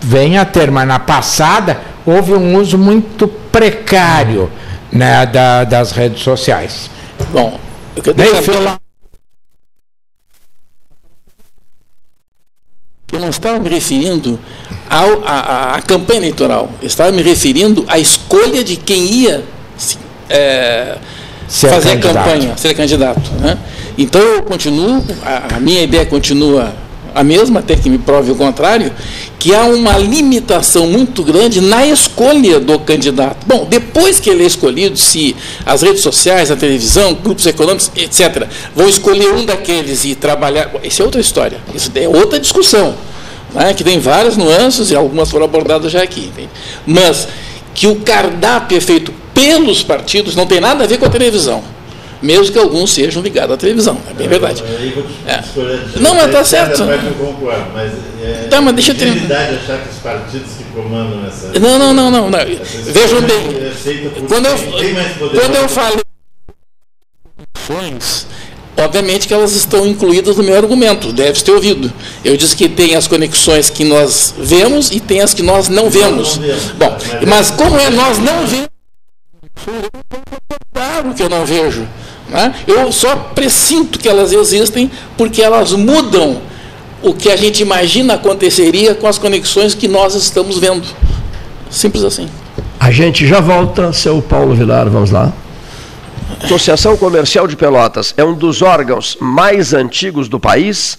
venha a ter, mas na passada houve um uso muito precário né, da, das redes sociais. Bom, eu quero deixar Eu não estava me referindo à campanha eleitoral, eu estava me referindo à escolha de quem ia é, fazer a campanha, ser candidato. Né? Então eu continuo, a, a minha ideia continua a mesma, até que me prove o contrário, que há uma limitação muito grande na escolha do candidato. Bom, depois que ele é escolhido, se as redes sociais, a televisão, grupos econômicos, etc., vão escolher um daqueles e trabalhar. Isso é outra história, isso é outra discussão, né, que tem várias nuances e algumas foram abordadas já aqui. Entende? Mas que o cardápio é feito pelos partidos não tem nada a ver com a televisão mesmo que alguns sejam ligados à televisão. É bem é, verdade. É. Não, mas está certo. É tá, mas deixa eu terminar. achar que os partidos que comandam essa. Não, não, não, não. não. Vejam bem. Quando eu, quando eu falei obviamente que elas estão incluídas no meu argumento, deve ter ouvido. Eu disse que tem as conexões que nós vemos e tem as que nós não vemos. Bom, mas como é nós não vemos, claro que eu não vejo. Né? Eu só presinto que elas existem porque elas mudam o que a gente imagina aconteceria com as conexões que nós estamos vendo. Simples assim. A gente já volta, seu Paulo Vilar, vamos lá. Associação Comercial de Pelotas é um dos órgãos mais antigos do país,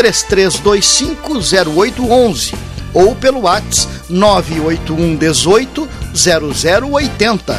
33250811 ou pelo WhatsApp 981 18 0080.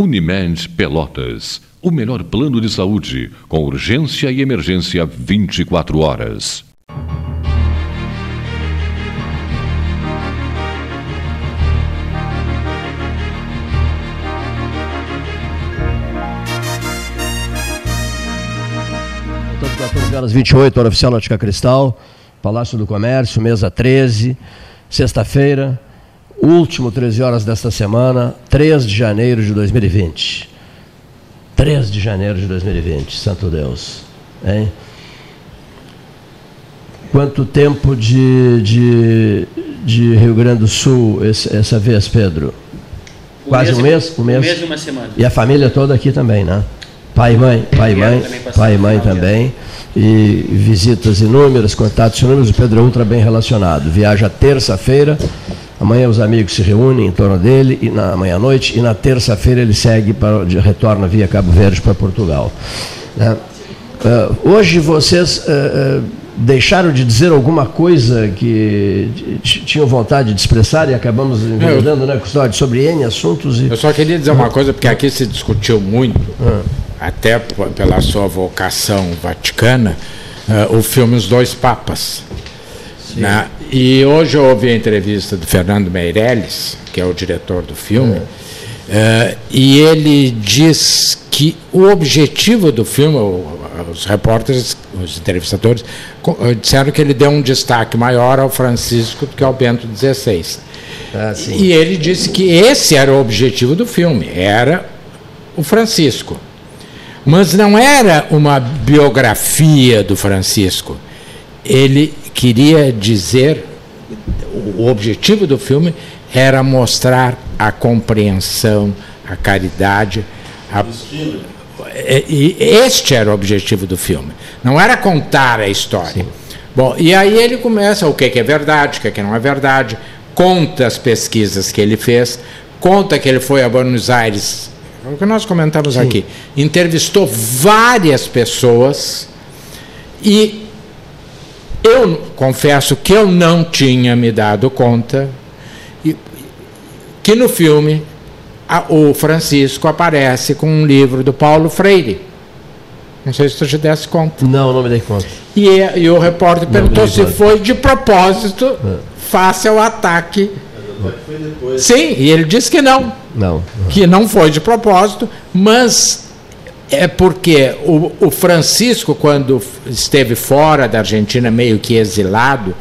Unimed Pelotas. O melhor plano de saúde, com urgência e emergência 24 horas. Portanto, 14 horas 28, hora oficial Ótica Cristal, Palácio do Comércio, mesa 13, sexta-feira último 13 horas desta semana, 3 de janeiro de 2020. 3 de janeiro de 2020, santo Deus. Hein? Quanto tempo de, de, de Rio Grande do Sul esse, essa vez, Pedro? Um Quase mês, um mês? Um mês, um mês e uma semana. E a família toda aqui também, né? Pai e mãe, pai e mãe, pai e mãe também. E visitas inúmeras, contatos inúmeros. O Pedro é ultra bem relacionado. Viaja terça-feira. Amanhã os amigos se reúnem em torno dele, e na amanhã à noite, e na terça-feira ele segue para, retorna via Cabo Verde para Portugal. Né? Uh, hoje vocês uh, uh, deixaram de dizer alguma coisa que tinham vontade de expressar e acabamos enveredando, né, Custódio, sobre N assuntos. E... Eu só queria dizer uma coisa, porque aqui se discutiu muito, ah. Até pela sua vocação vaticana, uh, o filme Os Dois Papas. Né? E hoje eu ouvi a entrevista do Fernando Meirelles, que é o diretor do filme, uh, e ele diz que o objetivo do filme, os repórteres, os entrevistadores, eh, disseram que ele deu um destaque maior ao Francisco do que ao Bento XVI. Ah, e ele disse que esse era o objetivo do filme, era o Francisco. Mas não era uma biografia do Francisco. Ele queria dizer, o objetivo do filme era mostrar a compreensão, a caridade, a, é, e este era o objetivo do filme. Não era contar a história. Sim. Bom, e aí ele começa o que é verdade, o que, não é verdade, conta as pesquisas que ele fez, conta que ele foi a Buenos Aires, o que nós comentamos Sim. aqui, entrevistou várias pessoas e eu confesso que eu não tinha me dado conta que no filme o Francisco aparece com um livro do Paulo Freire. Não sei se tu te desse conta. Não, não me dei conta. E, e o repórter perguntou se foi de propósito, é. face ao ataque. Sim, e ele disse que não. Não. Que não foi de propósito, mas é porque o, o Francisco, quando esteve fora da Argentina, meio que exilado,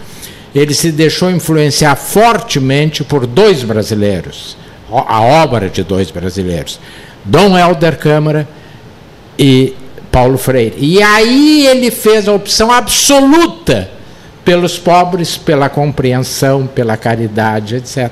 ele se deixou influenciar fortemente por dois brasileiros a obra de dois brasileiros, Dom Helder Câmara e Paulo Freire. E aí ele fez a opção absoluta pelos pobres, pela compreensão, pela caridade, etc.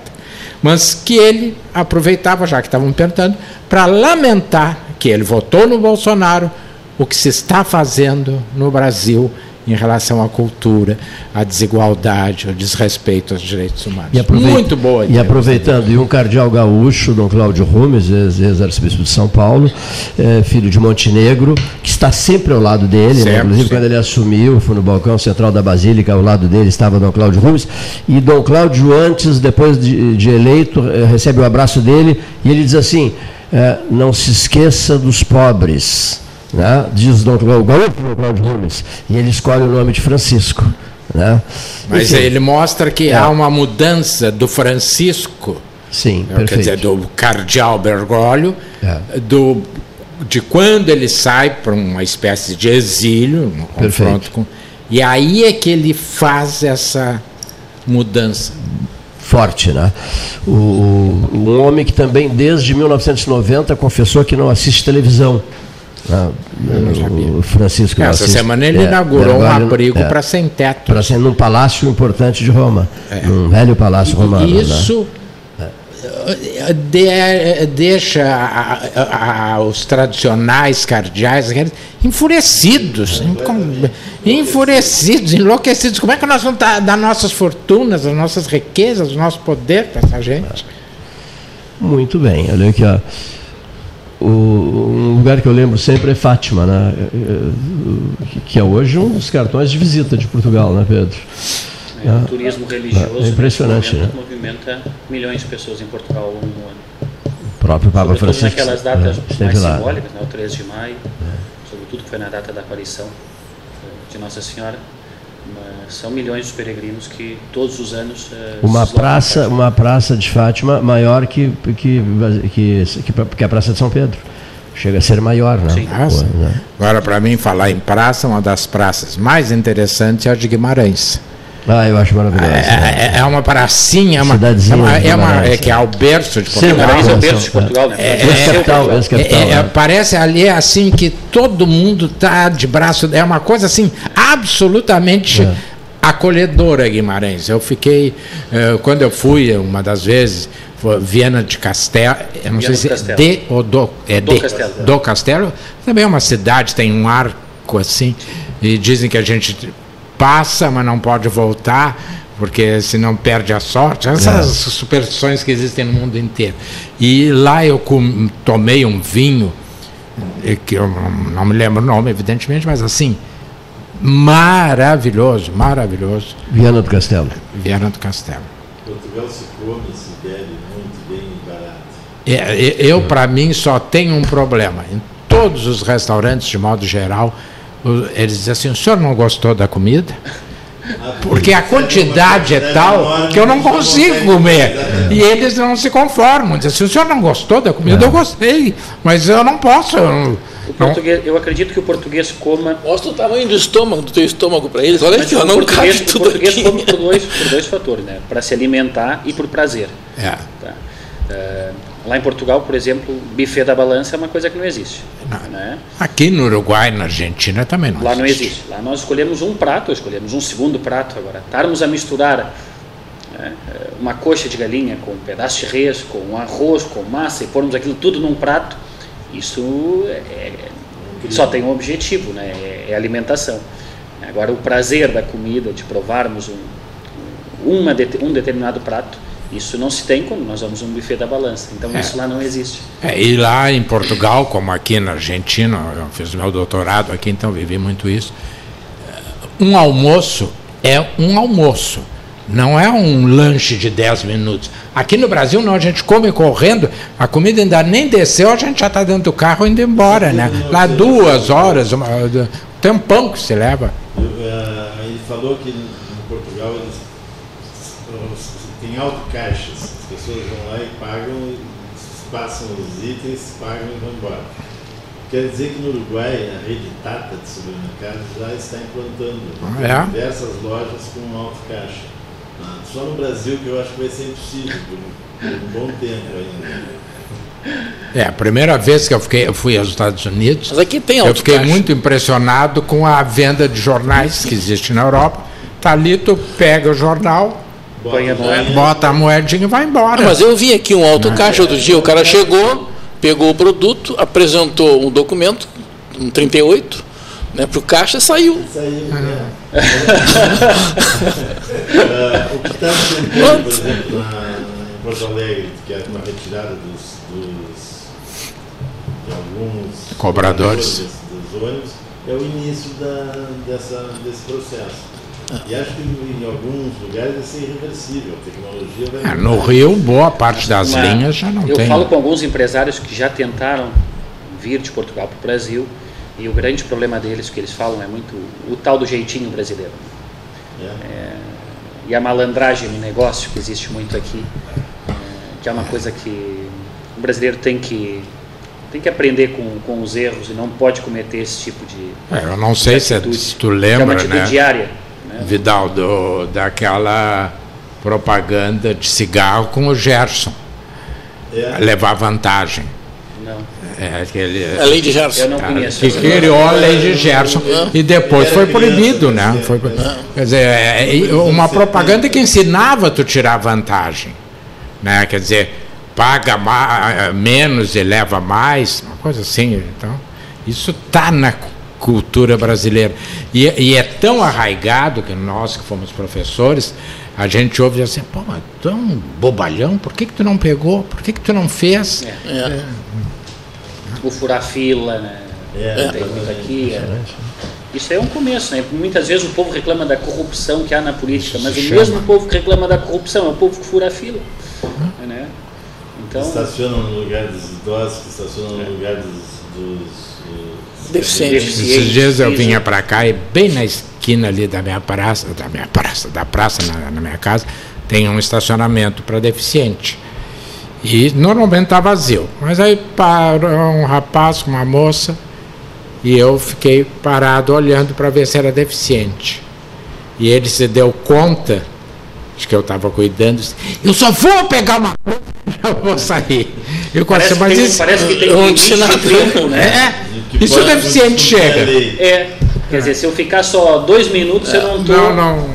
Mas que ele aproveitava, já que estavam perguntando, para lamentar que ele votou no Bolsonaro, o que se está fazendo no Brasil em relação à cultura, à desigualdade, ao desrespeito aos direitos humanos. Muito boa. E aproveitando, e um cardeal gaúcho, Dom Cláudio Rumes, ex-arcebispo de São Paulo, é, filho de Montenegro, que está sempre ao lado dele, né? inclusive quando ele assumiu, foi no balcão central da Basílica, ao lado dele estava Dom Cláudio Rumes, e Dom Cláudio, antes, depois de, de eleito, é, recebe o abraço dele, e ele diz assim, é, não se esqueça dos pobres, né? diz o Dr. Cláudio Gomes, e ele escolhe o nome de Francisco. Né? Mas Enfim, ele mostra que é. há uma mudança do Francisco, Sim, né? quer dizer, do cardeal Bergoglio, é. do, de quando ele sai para uma espécie de exílio, um confronto com. E aí é que ele faz essa mudança forte, né? O, um homem que também desde 1990 confessou que não assiste televisão. Ah, o Francisco Essa Assis, semana ele é, inaugurou um abrigo é, para sem teto. Para ser num palácio importante de Roma. É. Num velho palácio romano. Né? Isso né? de, deixa a, a, os tradicionais cardeais enfurecidos, enfurecidos, enlouquecidos. Como é que nós vamos dar nossas fortunas, as nossas riquezas, o nosso poder para essa gente? Muito bem, olha aqui, ó. O, um lugar que eu lembro sempre é Fátima, né? que é hoje um dos cartões de visita de Portugal, né, Pedro? É, o turismo religioso é impressionante, né? movimenta milhões de pessoas em Portugal no ano. O próprio Papa Sobretudo Francisco naquelas datas é, mais lá. simbólicas, né? o 3 de maio, é. sobretudo que foi na data da aparição eh, de Nossa Senhora são milhões de peregrinos que todos os anos uh, uma praça uma praça de Fátima maior que que, que que a praça de São Pedro chega a ser maior né? Sim. Pô, né? agora para mim falar em praça uma das praças mais interessantes é a de Guimarães ah, eu acho maravilhoso. É, é, é uma pracinha, é uma, é, uma, é, uma, é que é o berço de Portugal. é o berço de Portugal, né? É, é, é, parece ali assim que todo mundo está de braço. É uma coisa assim absolutamente acolhedora Guimarães. Eu fiquei, uh, quando eu fui, uma das vezes, Viena de Castelo, eu não Viena sei se é de ou do, é do de, Castelo. do Castelo, também é uma cidade, tem um arco assim, e dizem que a gente passa, mas não pode voltar, porque senão perde a sorte. Essas é. superstições que existem no mundo inteiro. E lá eu com, tomei um vinho, que eu não me lembro o nome, evidentemente, mas assim, maravilhoso, maravilhoso. Viana do Castelo. Viana do Castelo. Portugal se come, se bebe muito bem e barato. É, eu, para mim, só tenho um problema. Em todos os restaurantes, de modo geral, eles dizem assim: o senhor não gostou da comida? Porque a quantidade é tal que eu não consigo comer. E eles não se conformam. Dizem assim: o senhor não gostou da comida? Eu gostei, mas eu não posso. Eu português, eu acredito que o português coma. Mostra o tamanho do estômago, do teu estômago para eles. Olha aqui, ó, não cabe tudo. O português aqui. come por dois, por dois fatores, né? Para se alimentar e por prazer. É. Tá? Uh, lá em Portugal, por exemplo, buffet da balança é uma coisa que não existe. Não. Né? Aqui no Uruguai, na Argentina também não Lá existe. não existe. Lá nós escolhemos um prato, escolhemos um segundo prato. Agora, estarmos a misturar né, uma coxa de galinha com um pedaço de res, com um arroz, com massa e pormos aquilo tudo num prato, isso é, é, só tem um objetivo, né? É, é, alimentação. Agora, o prazer da comida, de provarmos um, uma, um determinado prato, isso não se tem quando nós vamos um buffet da balança. Então, é. isso lá não existe. É, e lá em Portugal, como aqui na Argentina, eu fiz meu doutorado aqui, então vivi muito isso. Um almoço é um almoço não é um lanche de 10 minutos. Aqui no Brasil, não, a gente come correndo, a comida ainda nem desceu, a gente já está dentro do carro indo embora, né? Lá duas horas, uma, tempão que se leva. Ele falou que em Portugal eles, autocaixas, as pessoas vão lá e pagam, passam os itens, pagam e vão embora. Quer dizer que no Uruguai a rede Tata de supermercados já está implantando é. diversas lojas com autocaixa. Só no Brasil que eu acho que vai ser impossível por, um bom tempo ainda. É, a primeira vez que eu, fiquei, eu fui aos Estados Unidos, Mas aqui tem eu fiquei muito impressionado com a venda de jornais que existe na Europa. Tá ali, tu pega o jornal, bota a, moeda, bota a moedinha e vai embora. mas eu vi aqui um autocaixa outro dia, o cara chegou, pegou o produto, apresentou um documento, um 38, né, para o caixa saiu. Saiu, ah. é. uh, o que está acontecendo, por exemplo, na, em Porto Alegre, que é uma retirada dos, dos de alguns cobradores dos, ônibus, é o início da, dessa, desse processo. E acho que em alguns lugares vai ser irreversível. A tecnologia vai. É, no Rio, boa parte das Mas, linhas já não eu tem. Eu falo com alguns empresários que já tentaram vir de Portugal para o Brasil e o grande problema deles, que eles falam, é muito o tal do jeitinho brasileiro. É. É, e a malandragem no negócio que existe muito aqui, é, que é uma coisa que o brasileiro tem que tem que aprender com, com os erros e não pode cometer esse tipo de. É, eu não sei se, atitude, se tu lembra, é uma né? diária. Né? Vidal, do, daquela propaganda de cigarro com o Gerson. É. Levar vantagem. Não. É, aquele, a lei de Gerson. Eu não conheço. Que criou a lei de Gerson e depois foi proibido, né? Foi, quer dizer, é, é uma propaganda que ensinava tu tirar vantagem, né? Quer dizer, paga mais, menos e leva mais, uma coisa assim. Então, isso está na cultura brasileira e, e, é tão arraigado que nós que fomos professores a gente ouve assim, pô, mas tu é um bobalhão, por que, que tu não pegou? Por que, que tu não fez? É. É o furar fila, né? É, aqui. É. Isso é um começo, né? Muitas vezes o povo reclama da corrupção que há na política, mas o mesmo povo que reclama da corrupção é o povo que fura a fila. Né? Então, estacionam no lugar dos idosos, que estacionam no lugar dos, dos deficientes. Esses dias eu vinha para cá e bem na esquina ali da minha praça, da minha praça, da praça na, na minha casa, tem um estacionamento para deficiente. E normalmente está vazio. Mas aí parou um rapaz com uma moça e eu fiquei parado olhando para ver se era deficiente. E ele se deu conta de que eu estava cuidando. Eu só vou pegar uma coisa já vou sair. Eu parece, mas isso, parece que tem um tempo, né? É, isso o deficiente chega. É. Quer dizer, se eu ficar só dois minutos, é. eu não estou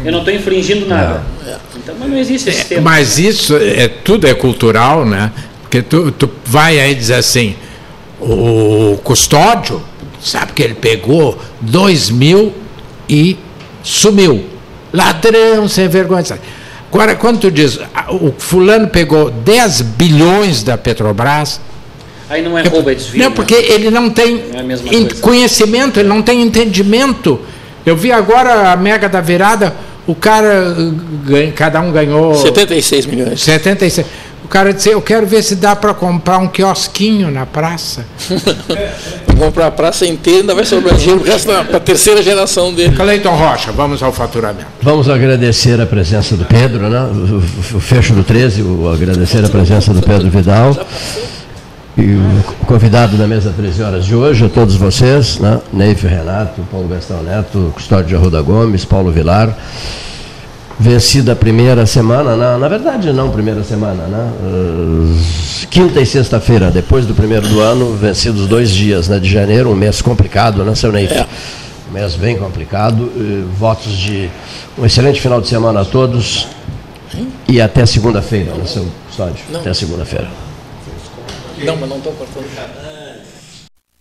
eu não estou infringindo nada. É. Então, mas não existe esse é, tempo. Mas isso é tudo é cultural, né? Porque tu, tu vai aí dizer assim, o custódio, sabe que ele pegou dois mil e sumiu. Ladrão sem vergonha. Agora, quando tu diz, o fulano pegou 10 bilhões da Petrobras, Aí não é roubo, é desvio. Não, né? porque ele não tem é conhecimento, ele não tem entendimento. Eu vi agora a mega da virada, o cara, cada um ganhou. 76 milhões. 76. O cara disse: Eu quero ver se dá para comprar um quiosquinho na praça. comprar a praça inteira, ainda vai sobrar dinheiro para a terceira geração dele. Cleiton Rocha, vamos ao faturamento. Vamos agradecer a presença do Pedro, né? o, fecho do 13, o, agradecer a presença do Pedro Vidal. E o convidado da mesa 13 horas de hoje, a todos vocês, né? Neif Renato, Paulo Gastão Neto, Custódio de Arruda Gomes, Paulo Vilar. Vencida a primeira semana, na, na verdade não primeira semana, né? Uh, quinta e sexta-feira, depois do primeiro do ano, vencidos dois dias né, de janeiro, um mês complicado, né, seu Neif? É. Um mês bem complicado. Uh, votos de um excelente final de semana a todos. E até segunda-feira, né, seu Custódio? Até segunda-feira. Não, mas não estou cortando.